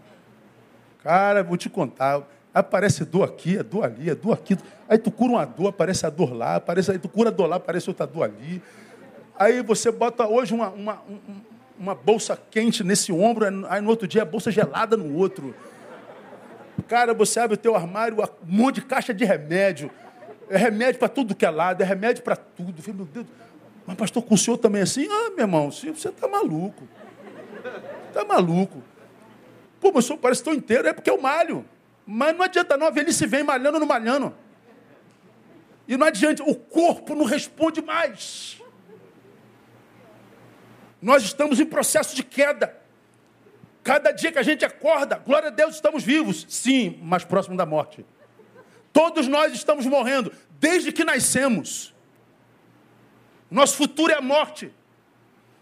Cara, vou te contar. Aparece dor aqui, é dor ali, é dor aqui. Aí tu cura uma dor, aparece a dor lá, aparece, aí tu cura a dor lá, aparece outra dor ali. Aí você bota hoje uma, uma, uma bolsa quente nesse ombro, aí no outro dia a bolsa gelada no outro. Cara, você abre o teu armário, um monte de caixa de remédio. É remédio para tudo que é lado, é remédio para tudo. Meu Deus, mas pastor, com o senhor também é assim? Ah, meu irmão, você está maluco. Está maluco. Pô, mas o senhor parece tão inteiro, é porque eu malho. Mas não adianta não, a velhice vem malhando no malhando. E não adianta, o corpo não responde mais. Nós estamos em processo de queda. Cada dia que a gente acorda, glória a Deus, estamos vivos. Sim, mas próximo da morte. Todos nós estamos morrendo, desde que nascemos. Nosso futuro é a morte.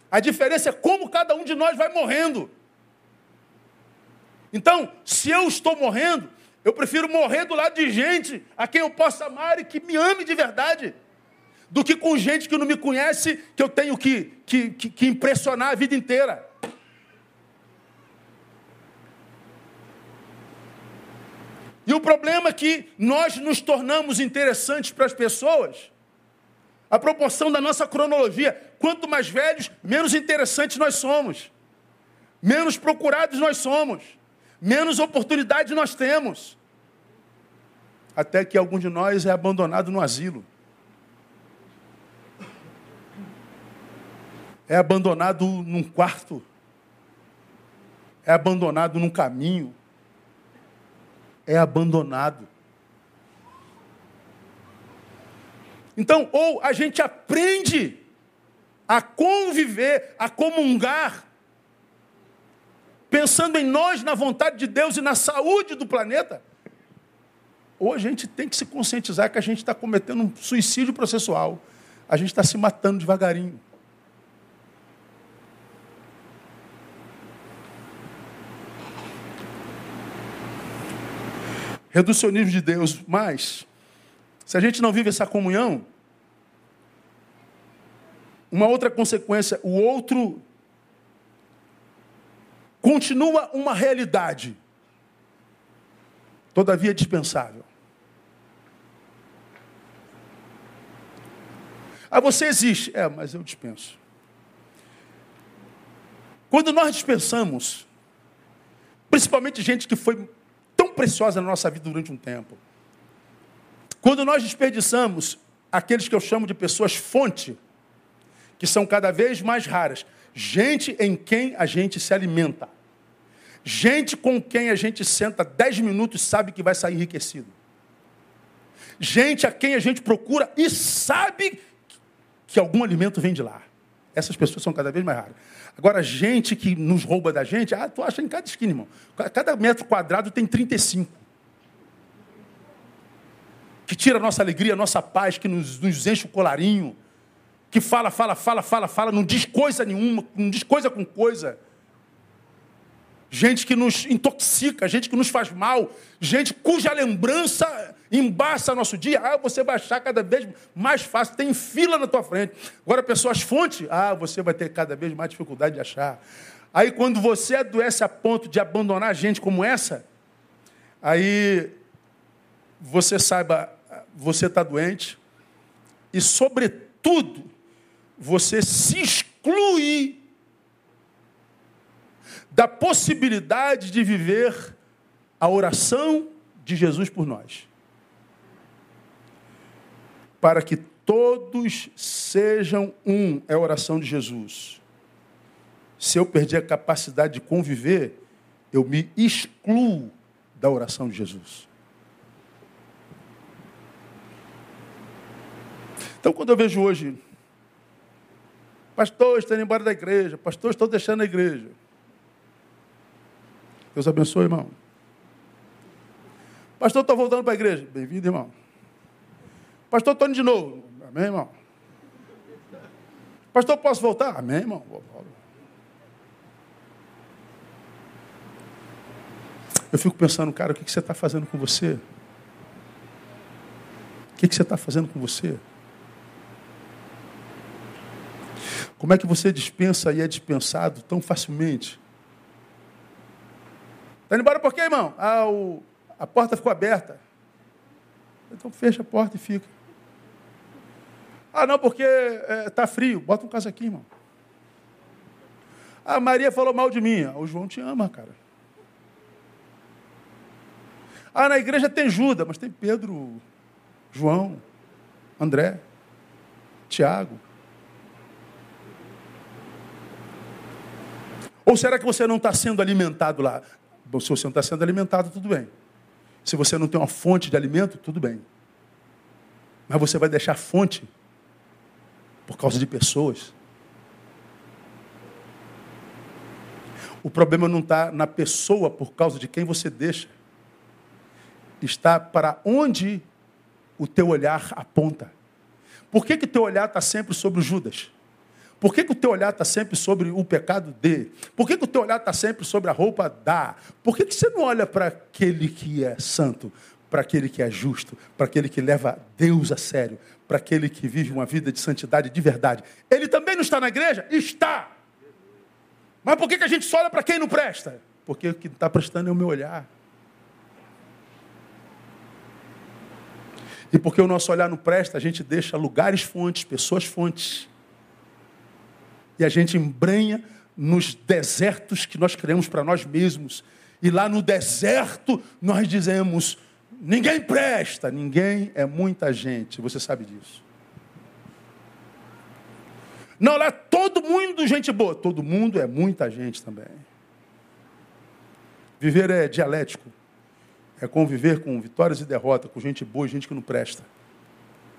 A diferença é como cada um de nós vai morrendo. Então, se eu estou morrendo, eu prefiro morrer do lado de gente a quem eu possa amar e que me ame de verdade, do que com gente que não me conhece, que eu tenho que, que, que, que impressionar a vida inteira. E o problema é que nós nos tornamos interessantes para as pessoas a proporção da nossa cronologia. Quanto mais velhos, menos interessantes nós somos. Menos procurados nós somos. Menos oportunidades nós temos. Até que algum de nós é abandonado no asilo. É abandonado num quarto. É abandonado num caminho. É abandonado. Então, ou a gente aprende a conviver, a comungar, pensando em nós, na vontade de Deus e na saúde do planeta, ou a gente tem que se conscientizar que a gente está cometendo um suicídio processual. A gente está se matando devagarinho. Reducionismo de Deus, mas se a gente não vive essa comunhão, uma outra consequência, o outro continua uma realidade, todavia dispensável. Ah, você existe. É, mas eu dispenso. Quando nós dispensamos, principalmente gente que foi tão preciosa na nossa vida durante um tempo, quando nós desperdiçamos aqueles que eu chamo de pessoas fonte, que são cada vez mais raras, gente em quem a gente se alimenta, gente com quem a gente senta dez minutos e sabe que vai sair enriquecido, gente a quem a gente procura e sabe que algum alimento vem de lá. Essas pessoas são cada vez mais raras. Agora, gente que nos rouba da gente, ah, tu acha em cada esquina, irmão. Cada metro quadrado tem 35 que tira a nossa alegria, a nossa paz, que nos, nos enche o colarinho, que fala, fala, fala, fala, fala, não diz coisa nenhuma, não diz coisa com coisa. Gente que nos intoxica, gente que nos faz mal, gente cuja lembrança embaça nosso dia. Ah, você vai achar cada vez mais fácil, tem fila na tua frente. Agora, pessoas fonte, ah, você vai ter cada vez mais dificuldade de achar. Aí, quando você adoece a ponto de abandonar gente como essa, aí você saiba, você está doente, e, sobretudo, você se exclui da possibilidade de viver a oração de Jesus por nós. Para que todos sejam um, é a oração de Jesus. Se eu perder a capacidade de conviver, eu me excluo da oração de Jesus. Então, quando eu vejo hoje, pastor, estão indo embora da igreja, pastor, estou deixando a igreja. Deus abençoe, irmão. Pastor, estou voltando para a igreja. Bem-vindo, irmão. Pastor, estou indo de novo. Amém, irmão. Pastor, posso voltar? Amém, irmão. Eu fico pensando, cara, o que você está fazendo com você? O que você está fazendo com você? Como é que você dispensa e é dispensado tão facilmente? Está indo embora por quê, irmão? Ah, o, a porta ficou aberta. Então fecha a porta e fica. Ah, não, porque está é, tá frio. Bota um caso aqui, irmão. A Maria falou mal de mim. Ah, o João te ama, cara. Ah, na igreja tem Judas, mas tem Pedro, João, André, Tiago. Será que você não está sendo alimentado lá? Bom, se você não está sendo alimentado, tudo bem. Se você não tem uma fonte de alimento, tudo bem. Mas você vai deixar fonte por causa de pessoas. O problema não está na pessoa por causa de quem você deixa. Está para onde o teu olhar aponta. Por que, que o teu olhar está sempre sobre o Judas? Por que, que o teu olhar está sempre sobre o pecado de? Por que, que o teu olhar está sempre sobre a roupa da? Por que, que você não olha para aquele que é santo, para aquele que é justo, para aquele que leva Deus a sério, para aquele que vive uma vida de santidade de verdade? Ele também não está na igreja? Está! Mas por que, que a gente só olha para quem não presta? Porque o que está prestando é o meu olhar. E porque o nosso olhar não presta, a gente deixa lugares fontes, pessoas fontes e a gente embrenha nos desertos que nós criamos para nós mesmos. E lá no deserto nós dizemos: ninguém presta, ninguém é muita gente. Você sabe disso. Não, lá todo mundo gente boa. Todo mundo é muita gente também. Viver é dialético. É conviver com vitórias e derrotas, com gente boa e gente que não presta.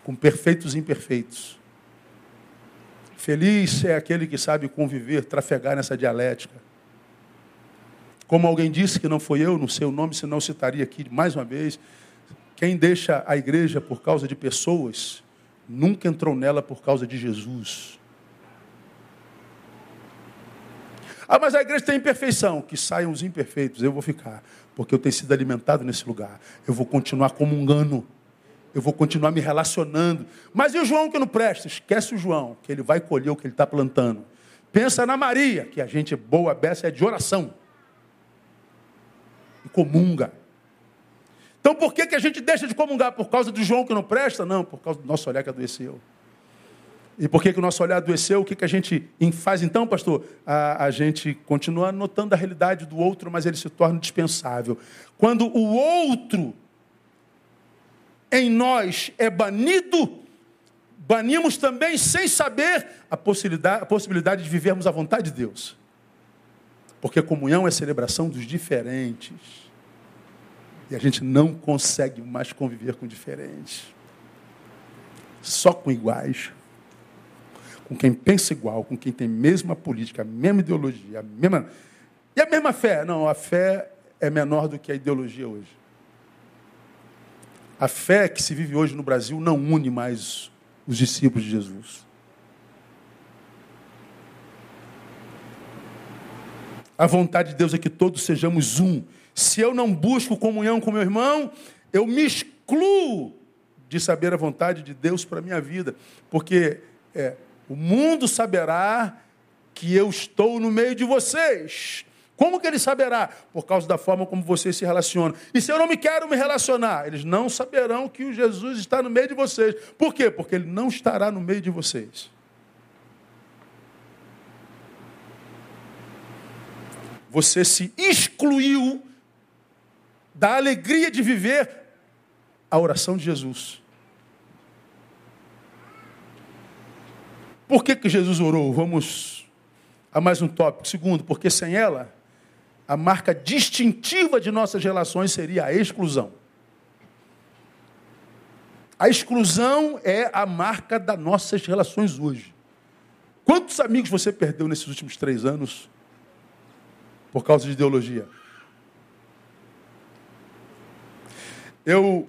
Com perfeitos e imperfeitos. Feliz é aquele que sabe conviver, trafegar nessa dialética. Como alguém disse que não foi eu, não sei o nome, senão citaria aqui mais uma vez. Quem deixa a igreja por causa de pessoas, nunca entrou nela por causa de Jesus. Ah, mas a igreja tem imperfeição. Que saiam os imperfeitos, eu vou ficar, porque eu tenho sido alimentado nesse lugar. Eu vou continuar comungando eu vou continuar me relacionando. Mas e o João que não presta? Esquece o João, que ele vai colher o que ele está plantando. Pensa na Maria, que a gente boa, beça é de oração. E comunga. Então por que, que a gente deixa de comungar? Por causa do João que não presta? Não, por causa do nosso olhar que adoeceu. E por que, que o nosso olhar adoeceu? O que, que a gente faz então, pastor? A, a gente continua notando a realidade do outro, mas ele se torna dispensável. Quando o outro em nós é banido, banimos também sem saber a possibilidade, a possibilidade de vivermos a vontade de Deus. Porque comunhão é celebração dos diferentes. E a gente não consegue mais conviver com diferentes. Só com iguais. Com quem pensa igual, com quem tem a mesma política, a mesma ideologia, a mesma. E a mesma fé? Não, a fé é menor do que a ideologia hoje. A fé que se vive hoje no Brasil não une mais os discípulos de Jesus. A vontade de Deus é que todos sejamos um. Se eu não busco comunhão com meu irmão, eu me excluo de saber a vontade de Deus para a minha vida, porque é, o mundo saberá que eu estou no meio de vocês. Como que ele saberá? Por causa da forma como vocês se relacionam. E se eu não me quero me relacionar, eles não saberão que o Jesus está no meio de vocês. Por quê? Porque ele não estará no meio de vocês. Você se excluiu da alegria de viver a oração de Jesus. Por que, que Jesus orou? Vamos a mais um tópico. Segundo, porque sem ela, a marca distintiva de nossas relações seria a exclusão. A exclusão é a marca das nossas relações hoje. Quantos amigos você perdeu nesses últimos três anos por causa de ideologia? Eu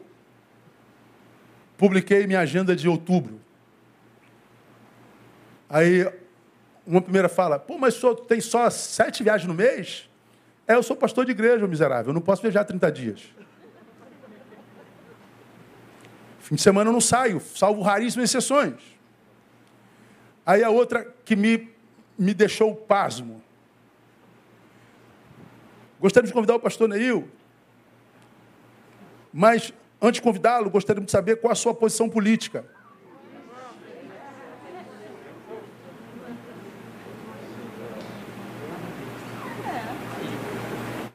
publiquei minha agenda de outubro. Aí uma primeira fala, pô, mas só tem só sete viagens no mês? É, eu sou pastor de igreja, miserável, eu não posso viajar 30 dias. Fim de semana eu não saio, salvo raríssimas exceções. Aí a outra que me, me deixou pasmo. Gostaria de convidar o pastor Neil, mas antes de convidá-lo, gostaria de saber qual a sua posição política.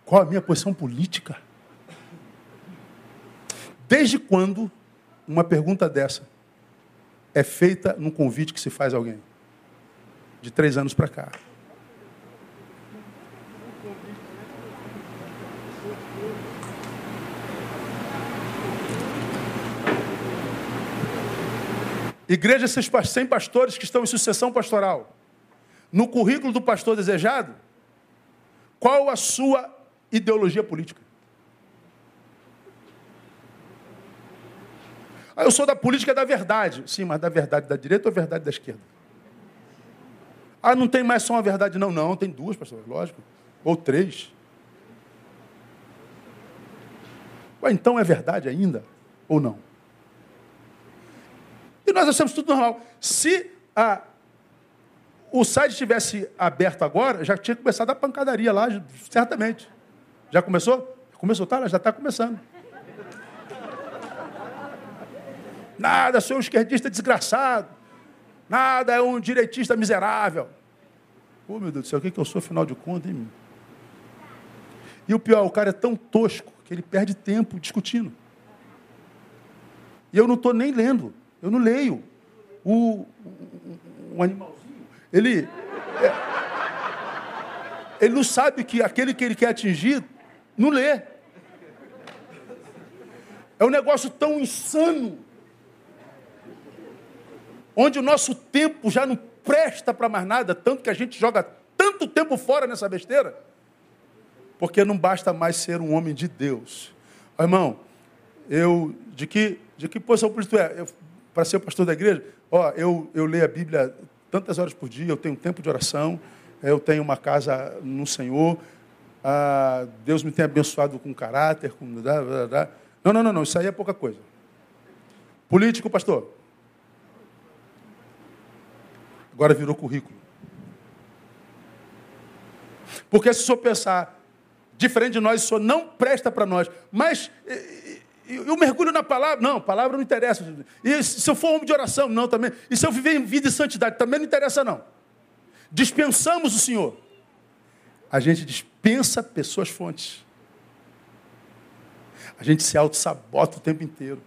Qual a minha posição política? Desde quando uma pergunta dessa é feita num convite que se faz a alguém? De três anos para cá. Igreja sem pastores que estão em sucessão pastoral. No currículo do pastor desejado, qual a sua ideologia política. Ah, eu sou da política da verdade. Sim, mas da verdade da direita ou verdade da esquerda? Ah, não tem mais só uma verdade, não, não. Tem duas, pastor, lógico. Ou três. Ué, então é verdade ainda? Ou não? E nós achamos tudo normal. Se a, o site estivesse aberto agora, já tinha começado a pancadaria lá, certamente. Já começou? Começou, tá? Já está começando. Nada, sou um esquerdista desgraçado. Nada, é um direitista miserável. Pô, meu Deus do céu, o que, que eu sou, afinal de contas, hein? E o pior, o cara é tão tosco que ele perde tempo discutindo. E eu não estou nem lendo, eu não leio. O, o animalzinho, ele. É, ele não sabe que aquele que ele quer atingir não lê. É um negócio tão insano, onde o nosso tempo já não presta para mais nada, tanto que a gente joga tanto tempo fora nessa besteira, porque não basta mais ser um homem de Deus. irmão, eu, de que, de que posição política é? Para ser pastor da igreja, ó, eu, eu leio a Bíblia tantas horas por dia, eu tenho tempo de oração, eu tenho uma casa no Senhor, ah, Deus me tem abençoado com caráter, com. Não, não, não, não, isso aí é pouca coisa. Político, pastor. Agora virou currículo. Porque se o senhor pensar diferente de nós, o senhor não presta para nós. Mas eu mergulho na palavra? Não, palavra não interessa. E se eu for homem de oração? Não, também. E se eu viver em vida e santidade? Também não interessa, não. Dispensamos o Senhor a gente dispensa pessoas fontes. A gente se auto-sabota o tempo inteiro.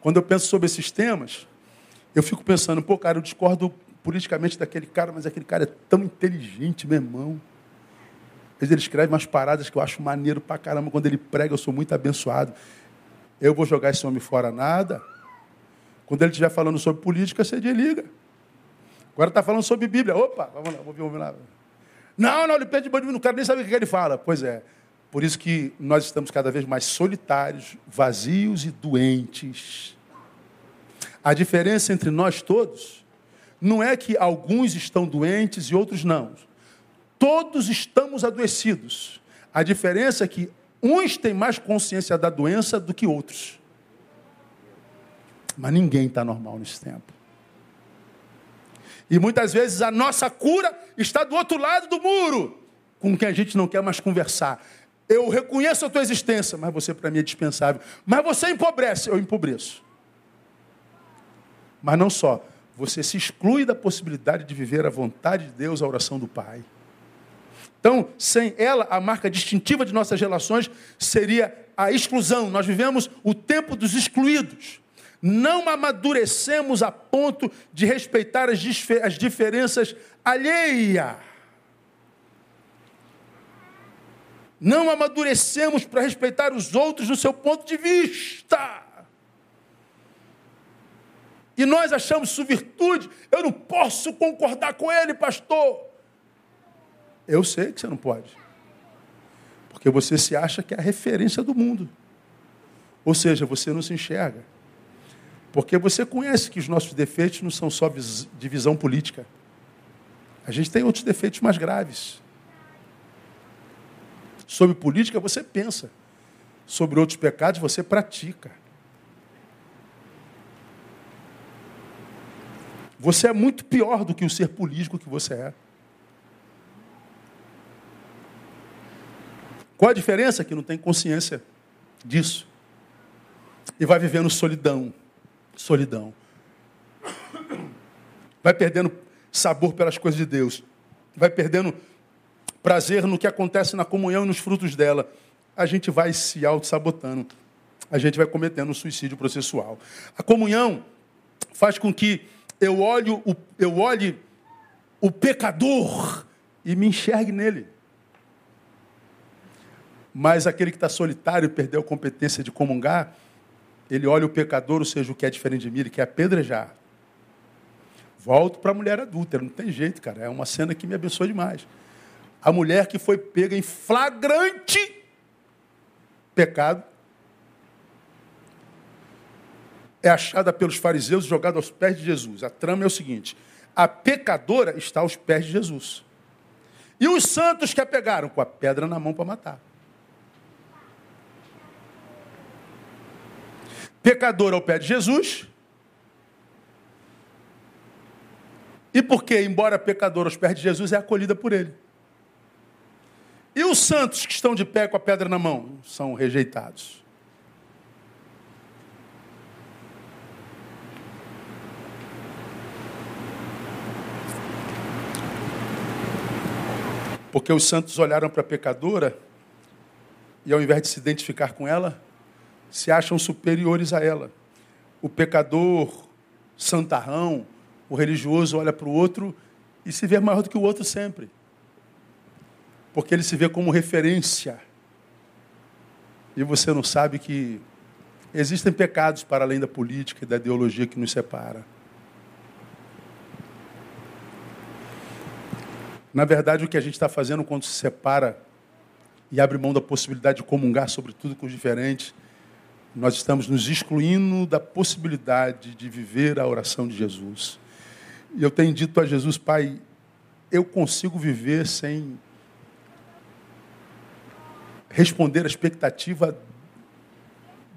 Quando eu penso sobre esses temas, eu fico pensando, pô, cara, eu discordo politicamente daquele cara, mas aquele cara é tão inteligente, meu irmão. Às vezes ele escreve umas paradas que eu acho maneiro pra caramba. Quando ele prega, eu sou muito abençoado. Eu vou jogar esse homem fora nada. Quando ele estiver falando sobre política, você desliga. Agora está falando sobre Bíblia. Opa, vamos lá, vamos lá. Não, não, ele pede bandido, não quero nem saber o que ele fala. Pois é. Por isso que nós estamos cada vez mais solitários, vazios e doentes. A diferença entre nós todos não é que alguns estão doentes e outros não. Todos estamos adoecidos. A diferença é que uns têm mais consciência da doença do que outros. Mas ninguém está normal nesse tempo. E muitas vezes a nossa cura está do outro lado do muro, com quem a gente não quer mais conversar. Eu reconheço a tua existência, mas você para mim é dispensável. Mas você empobrece, eu empobreço. Mas não só, você se exclui da possibilidade de viver a vontade de Deus, a oração do Pai. Então, sem ela, a marca distintiva de nossas relações seria a exclusão. Nós vivemos o tempo dos excluídos. Não amadurecemos a ponto de respeitar as, as diferenças alheias. Não amadurecemos para respeitar os outros no seu ponto de vista. E nós achamos isso virtude. Eu não posso concordar com ele, pastor. Eu sei que você não pode. Porque você se acha que é a referência do mundo. Ou seja, você não se enxerga. Porque você conhece que os nossos defeitos não são só de visão política. A gente tem outros defeitos mais graves. Sobre política você pensa. Sobre outros pecados você pratica. Você é muito pior do que o ser político que você é. Qual a diferença? Que não tem consciência disso. E vai vivendo solidão. Solidão. Vai perdendo sabor pelas coisas de Deus. Vai perdendo prazer no que acontece na comunhão e nos frutos dela. A gente vai se auto-sabotando. A gente vai cometendo um suicídio processual. A comunhão faz com que eu olhe o, eu olhe o pecador e me enxergue nele. Mas aquele que está solitário perdeu a competência de comungar, ele olha o pecador, ou seja, o que é diferente de mim, ele quer apedrejar. Volto para a mulher adulta, não tem jeito, cara. É uma cena que me abençoa demais. A mulher que foi pega em flagrante pecado, é achada pelos fariseus e jogada aos pés de Jesus. A trama é o seguinte: a pecadora está aos pés de Jesus. E os santos que a pegaram com a pedra na mão para matar. Pecador ao pé de Jesus. E porque, embora pecador aos pés de Jesus, é acolhida por ele. E os santos que estão de pé com a pedra na mão são rejeitados. Porque os santos olharam para a pecadora e, ao invés de se identificar com ela, se acham superiores a ela. O pecador santarrão, o religioso olha para o outro e se vê maior do que o outro sempre. Porque ele se vê como referência. E você não sabe que existem pecados para além da política e da ideologia que nos separa. Na verdade, o que a gente está fazendo quando se separa e abre mão da possibilidade de comungar, sobretudo com os diferentes, nós estamos nos excluindo da possibilidade de viver a oração de Jesus. E eu tenho dito a Jesus, Pai, eu consigo viver sem responder à expectativa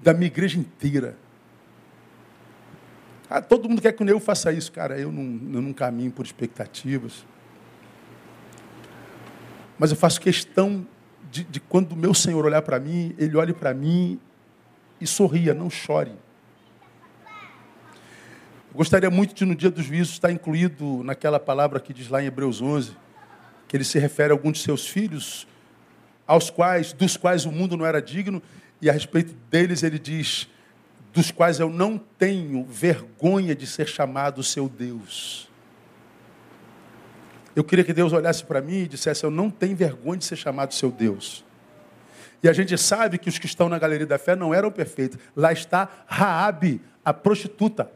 da minha igreja inteira. Ah, todo mundo quer que eu faça isso, cara. Eu não, eu não caminho por expectativas. Mas eu faço questão de, de quando o meu Senhor olhar para mim, Ele olhe para mim e sorria, não chore. Gostaria muito de, no dia dos juízos, estar incluído naquela palavra que diz lá em Hebreus 11, que ele se refere a alguns de seus filhos, aos quais, dos quais o mundo não era digno, e a respeito deles ele diz, dos quais eu não tenho vergonha de ser chamado seu Deus. Eu queria que Deus olhasse para mim e dissesse: Eu não tenho vergonha de ser chamado seu Deus. E a gente sabe que os que estão na galeria da fé não eram perfeitos. Lá está Raabe, a prostituta.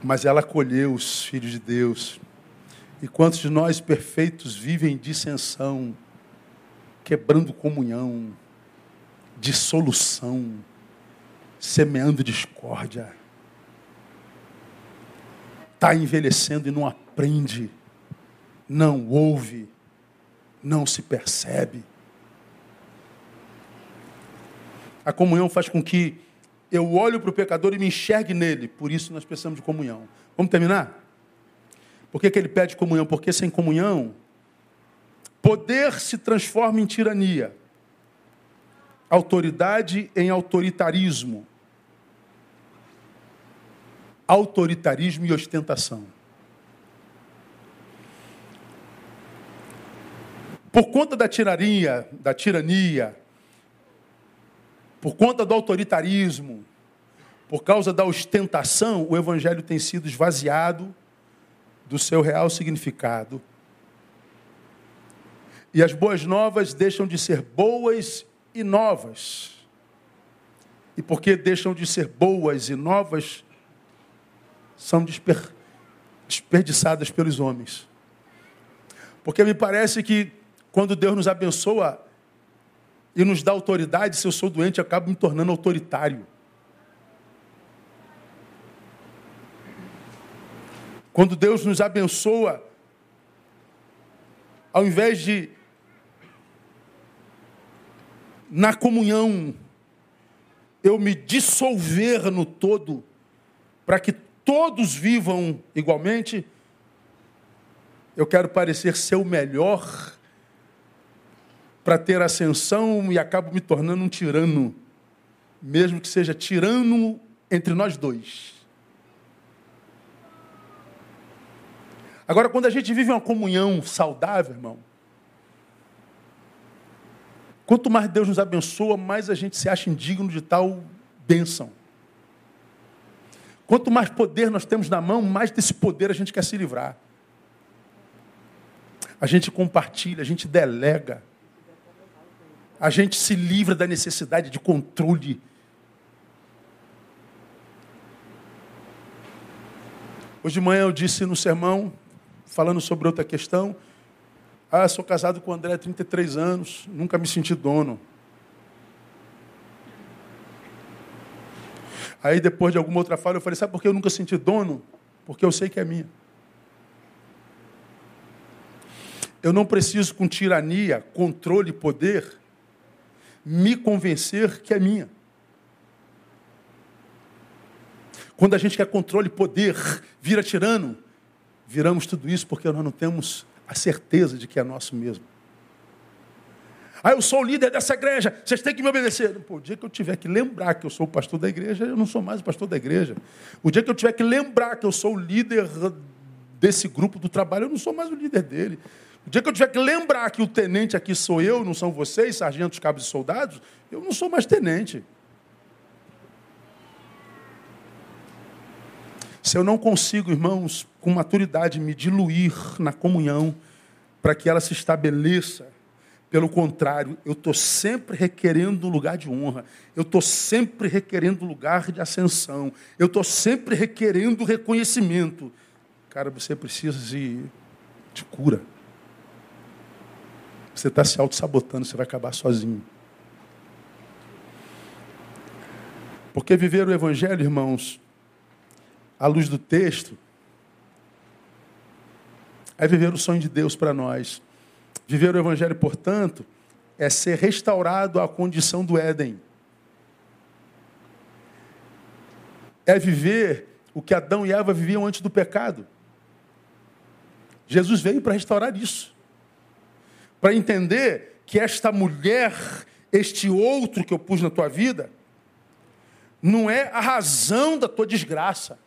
Mas ela acolheu os filhos de Deus. E quantos de nós perfeitos vivem em dissensão, quebrando comunhão, dissolução, semeando discórdia. Está envelhecendo e não aprende, não ouve, não se percebe. A comunhão faz com que eu olhe para o pecador e me enxergue nele. Por isso nós precisamos de comunhão. Vamos terminar? Por que, que ele pede comunhão? Porque sem comunhão, poder se transforma em tirania, autoridade em autoritarismo, autoritarismo e ostentação. Por conta da tirania, da tirania, por conta do autoritarismo, por causa da ostentação, o evangelho tem sido esvaziado do seu real significado. E as boas novas deixam de ser boas e novas. E porque deixam de ser boas e novas, são desper, desperdiçadas pelos homens. Porque me parece que quando Deus nos abençoa e nos dá autoridade, se eu sou doente, eu acabo me tornando autoritário. Quando Deus nos abençoa, ao invés de na comunhão eu me dissolver no todo, para que todos vivam igualmente, eu quero parecer ser o melhor para ter ascensão e acabo me tornando um tirano, mesmo que seja tirano entre nós dois. Agora, quando a gente vive uma comunhão saudável, irmão, quanto mais Deus nos abençoa, mais a gente se acha indigno de tal bênção. Quanto mais poder nós temos na mão, mais desse poder a gente quer se livrar. A gente compartilha, a gente delega. A gente se livra da necessidade de controle. Hoje de manhã eu disse no sermão falando sobre outra questão. Ah, sou casado com o André há 33 anos, nunca me senti dono. Aí depois de alguma outra fala, eu falei, sabe por que eu nunca senti dono? Porque eu sei que é minha. Eu não preciso, com tirania, controle, poder, me convencer que é minha. Quando a gente quer controle, poder, vira tirano, viramos tudo isso porque nós não temos a certeza de que é nosso mesmo. Ah, eu sou o líder dessa igreja, vocês têm que me obedecer. Pô, o dia que eu tiver que lembrar que eu sou o pastor da igreja, eu não sou mais o pastor da igreja. O dia que eu tiver que lembrar que eu sou o líder desse grupo do trabalho, eu não sou mais o líder dele. O dia que eu tiver que lembrar que o tenente aqui sou eu, não são vocês, sargentos, cabos e soldados, eu não sou mais tenente. Se eu não consigo, irmãos, com maturidade, me diluir na comunhão para que ela se estabeleça, pelo contrário, eu estou sempre requerendo um lugar de honra, eu estou sempre requerendo um lugar de ascensão, eu estou sempre requerendo reconhecimento. Cara, você precisa de, de cura. Você está se auto-sabotando, você vai acabar sozinho. Porque viver o Evangelho, irmãos, à luz do texto, é viver o sonho de Deus para nós. Viver o Evangelho, portanto, é ser restaurado à condição do Éden. É viver o que Adão e Eva viviam antes do pecado. Jesus veio para restaurar isso. Para entender que esta mulher, este outro que eu pus na tua vida, não é a razão da tua desgraça.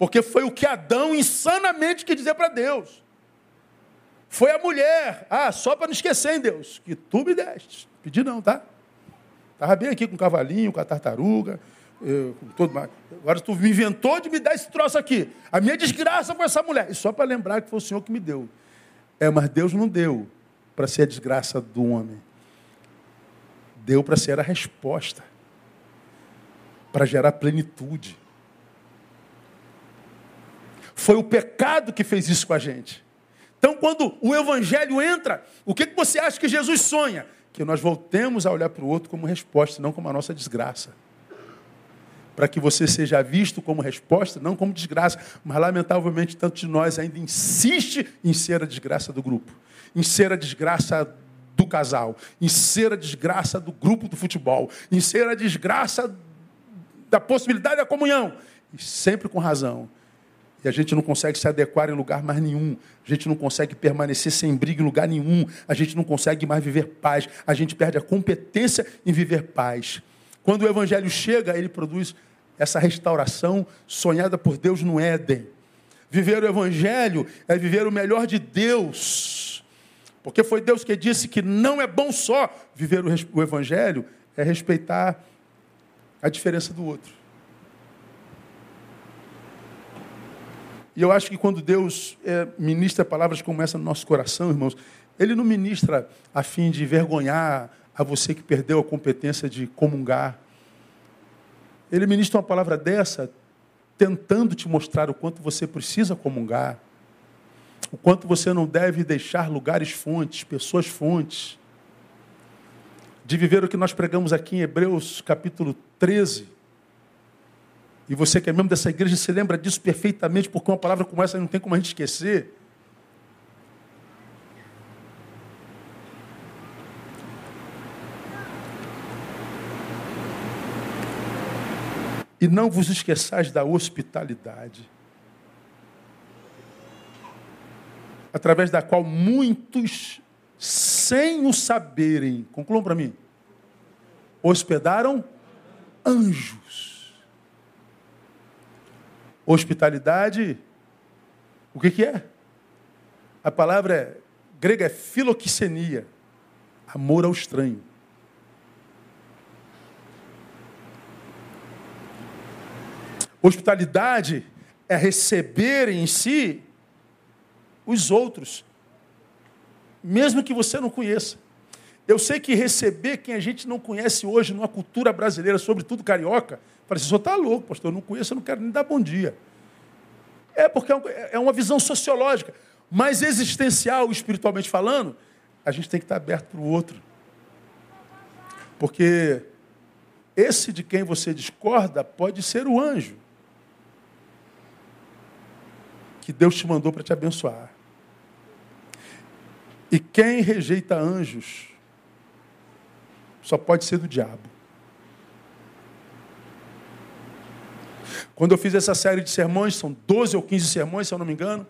Porque foi o que Adão insanamente quis dizer para Deus. Foi a mulher. Ah, só para não esquecer, hein, Deus, que tu me deste. Pedi não, tá? Estava bem aqui com o cavalinho, com a tartaruga, eu, com todo mais. Agora tu me inventou de me dar esse troço aqui. A minha desgraça foi essa mulher. E só para lembrar que foi o Senhor que me deu. É, mas Deus não deu para ser a desgraça do homem. Deu para ser a resposta. Para gerar plenitude. Foi o pecado que fez isso com a gente. Então, quando o evangelho entra, o que, que você acha que Jesus sonha? Que nós voltemos a olhar para o outro como resposta, não como a nossa desgraça. para que você seja visto como resposta, não como desgraça. Mas, lamentavelmente, tanto de nós ainda insiste em ser a desgraça do grupo, em ser a desgraça do casal, em ser a desgraça do grupo do futebol, em ser a desgraça da possibilidade da comunhão. E sempre com razão. E a gente não consegue se adequar em lugar mais nenhum. A gente não consegue permanecer sem briga em lugar nenhum. A gente não consegue mais viver paz. A gente perde a competência em viver paz. Quando o Evangelho chega, ele produz essa restauração sonhada por Deus no Éden. Viver o Evangelho é viver o melhor de Deus. Porque foi Deus que disse que não é bom só viver o Evangelho, é respeitar a diferença do outro. E eu acho que quando Deus é, ministra palavras como essa no nosso coração, irmãos, Ele não ministra a fim de envergonhar a você que perdeu a competência de comungar. Ele ministra uma palavra dessa tentando te mostrar o quanto você precisa comungar, o quanto você não deve deixar lugares fontes, pessoas fontes, de viver o que nós pregamos aqui em Hebreus capítulo 13. E você que é membro dessa igreja se lembra disso perfeitamente, porque uma palavra como essa não tem como a gente esquecer. E não vos esqueçais da hospitalidade, através da qual muitos, sem o saberem, concluam para mim, hospedaram anjos. Hospitalidade, o que, que é? A palavra é, grega é filoquicenia, amor ao estranho. Hospitalidade é receber em si os outros, mesmo que você não conheça. Eu sei que receber quem a gente não conhece hoje numa cultura brasileira, sobretudo carioca, parece que você está louco, pastor, eu não conheço, eu não quero nem dar bom dia. É porque é, é uma visão sociológica, mas existencial, espiritualmente falando, a gente tem que estar aberto para o outro. Porque esse de quem você discorda pode ser o anjo. que Deus te mandou para te abençoar. E quem rejeita anjos só pode ser do diabo. Quando eu fiz essa série de sermões, são 12 ou 15 sermões, se eu não me engano.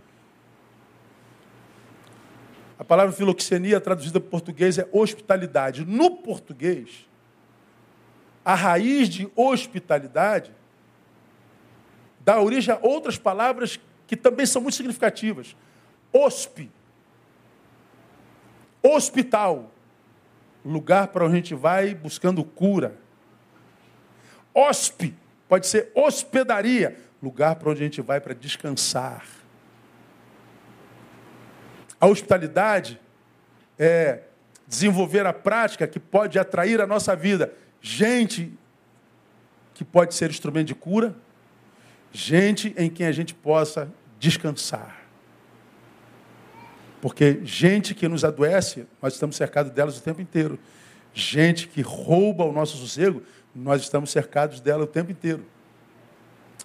A palavra filoxenia, traduzida para o português, é hospitalidade. No português, a raiz de hospitalidade dá origem a outras palavras que também são muito significativas. Hospi. Hospital. Lugar para onde a gente vai buscando cura. Hospe. Pode ser hospedaria. Lugar para onde a gente vai para descansar. A hospitalidade é desenvolver a prática que pode atrair a nossa vida gente que pode ser instrumento de cura, gente em quem a gente possa descansar. Porque gente que nos adoece, nós estamos cercados delas o tempo inteiro. Gente que rouba o nosso sossego, nós estamos cercados dela o tempo inteiro.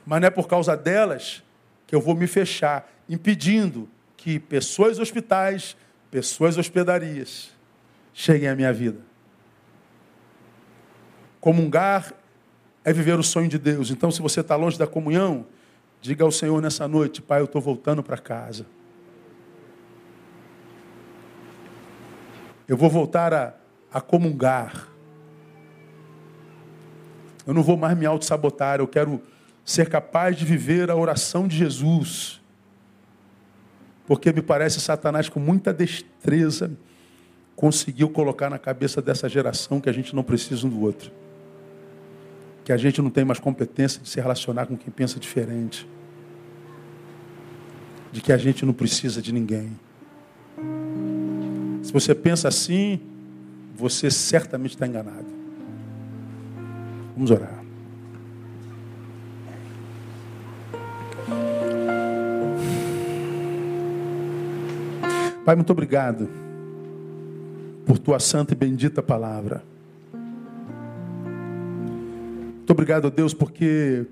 Mas não é por causa delas que eu vou me fechar, impedindo que pessoas hospitais, pessoas hospedarias cheguem à minha vida. Comungar é viver o sonho de Deus. Então, se você está longe da comunhão, Diga ao Senhor nessa noite, Pai, eu estou voltando para casa. Eu vou voltar a, a comungar. Eu não vou mais me auto-sabotar. Eu quero ser capaz de viver a oração de Jesus. Porque me parece Satanás, com muita destreza, conseguiu colocar na cabeça dessa geração que a gente não precisa um do outro. Que a gente não tem mais competência de se relacionar com quem pensa diferente de que a gente não precisa de ninguém. Se você pensa assim, você certamente está enganado. Vamos orar. Pai, muito obrigado por tua santa e bendita palavra. Muito obrigado, Deus, porque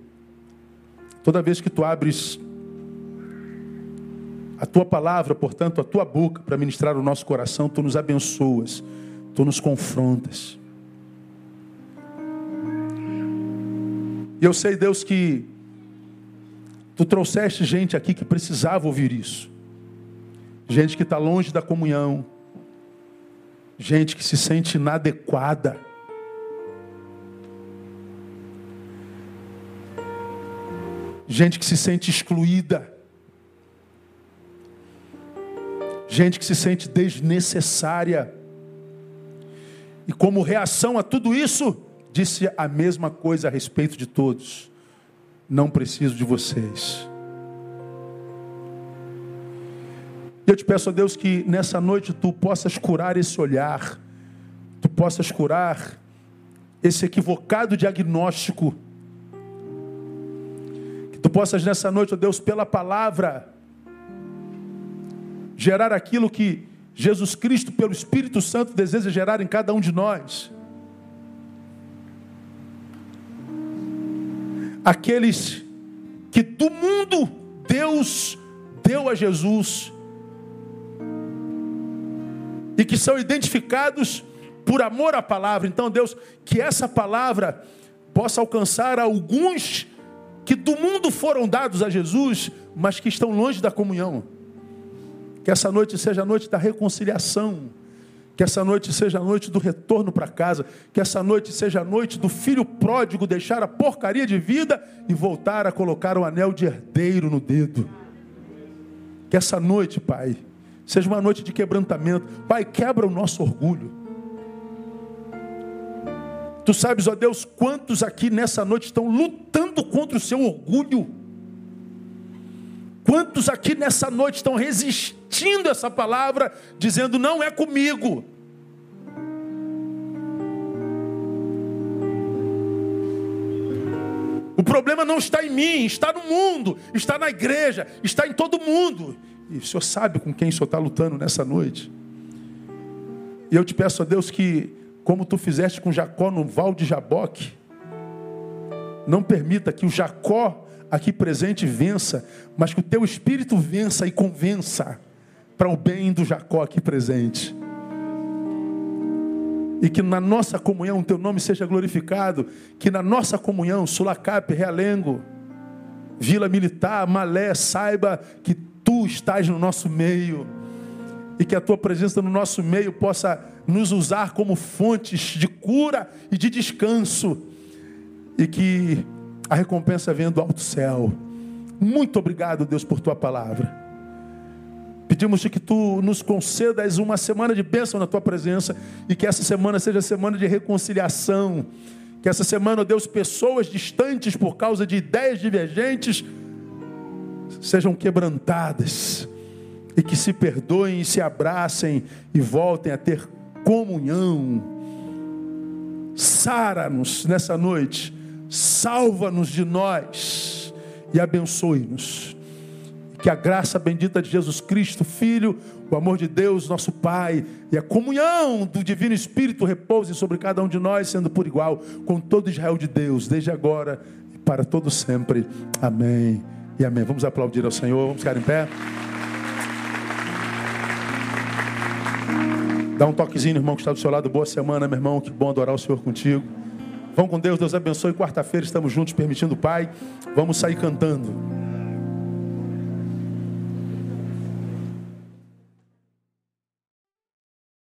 toda vez que tu abres a tua palavra, portanto, a tua boca para ministrar o nosso coração, tu nos abençoas, tu nos confrontas. E eu sei, Deus, que tu trouxeste gente aqui que precisava ouvir isso. Gente que está longe da comunhão, gente que se sente inadequada. Gente que se sente excluída. Gente que se sente desnecessária. E como reação a tudo isso, disse a mesma coisa a respeito de todos: não preciso de vocês. Eu te peço a Deus que nessa noite tu possas curar esse olhar, tu possas curar esse equivocado diagnóstico. Que tu possas nessa noite, ó Deus, pela palavra, gerar aquilo que Jesus Cristo, pelo Espírito Santo, deseja gerar em cada um de nós. Aqueles que do mundo Deus deu a Jesus e que são identificados por amor à palavra. Então, Deus, que essa palavra possa alcançar alguns que do mundo foram dados a Jesus, mas que estão longe da comunhão. Que essa noite seja a noite da reconciliação. Que essa noite seja a noite do retorno para casa. Que essa noite seja a noite do filho pródigo deixar a porcaria de vida e voltar a colocar o anel de herdeiro no dedo. Que essa noite, Pai, seja uma noite de quebrantamento. Pai, quebra o nosso orgulho. Tu sabes, ó Deus, quantos aqui nessa noite estão lutando contra o seu orgulho. Quantos aqui nessa noite estão resistindo a essa palavra, dizendo não é comigo? O problema não está em mim, está no mundo, está na igreja, está em todo mundo. E o Senhor sabe com quem o Senhor está lutando nessa noite. E eu te peço a Deus que, como tu fizeste com Jacó no val de Jaboque, não permita que o Jacó aqui presente vença, mas que o teu espírito vença e convença para o bem do Jacó aqui presente. E que na nossa comunhão o teu nome seja glorificado, que na nossa comunhão, Sulacap, Realengo, Vila Militar, Malé, saiba que tu estás no nosso meio e que a tua presença no nosso meio possa nos usar como fontes de cura e de descanso e que a recompensa vem do alto céu. Muito obrigado, Deus, por tua palavra. Pedimos que tu nos concedas uma semana de bênção na tua presença e que essa semana seja semana de reconciliação. Que essa semana, Deus, pessoas distantes por causa de ideias divergentes sejam quebrantadas e que se perdoem e se abracem e voltem a ter comunhão. Sara-nos nessa noite salva-nos de nós e abençoe-nos. Que a graça bendita de Jesus Cristo, Filho, o amor de Deus, nosso Pai, e a comunhão do Divino Espírito repouse sobre cada um de nós, sendo por igual com todo Israel de Deus, desde agora e para todo sempre. Amém e amém. Vamos aplaudir ao Senhor, vamos ficar em pé. Dá um toquezinho, irmão, que está do seu lado. Boa semana, meu irmão. Que bom adorar o Senhor contigo. Vão com Deus, Deus abençoe. Quarta-feira estamos juntos, permitindo o Pai. Vamos sair cantando.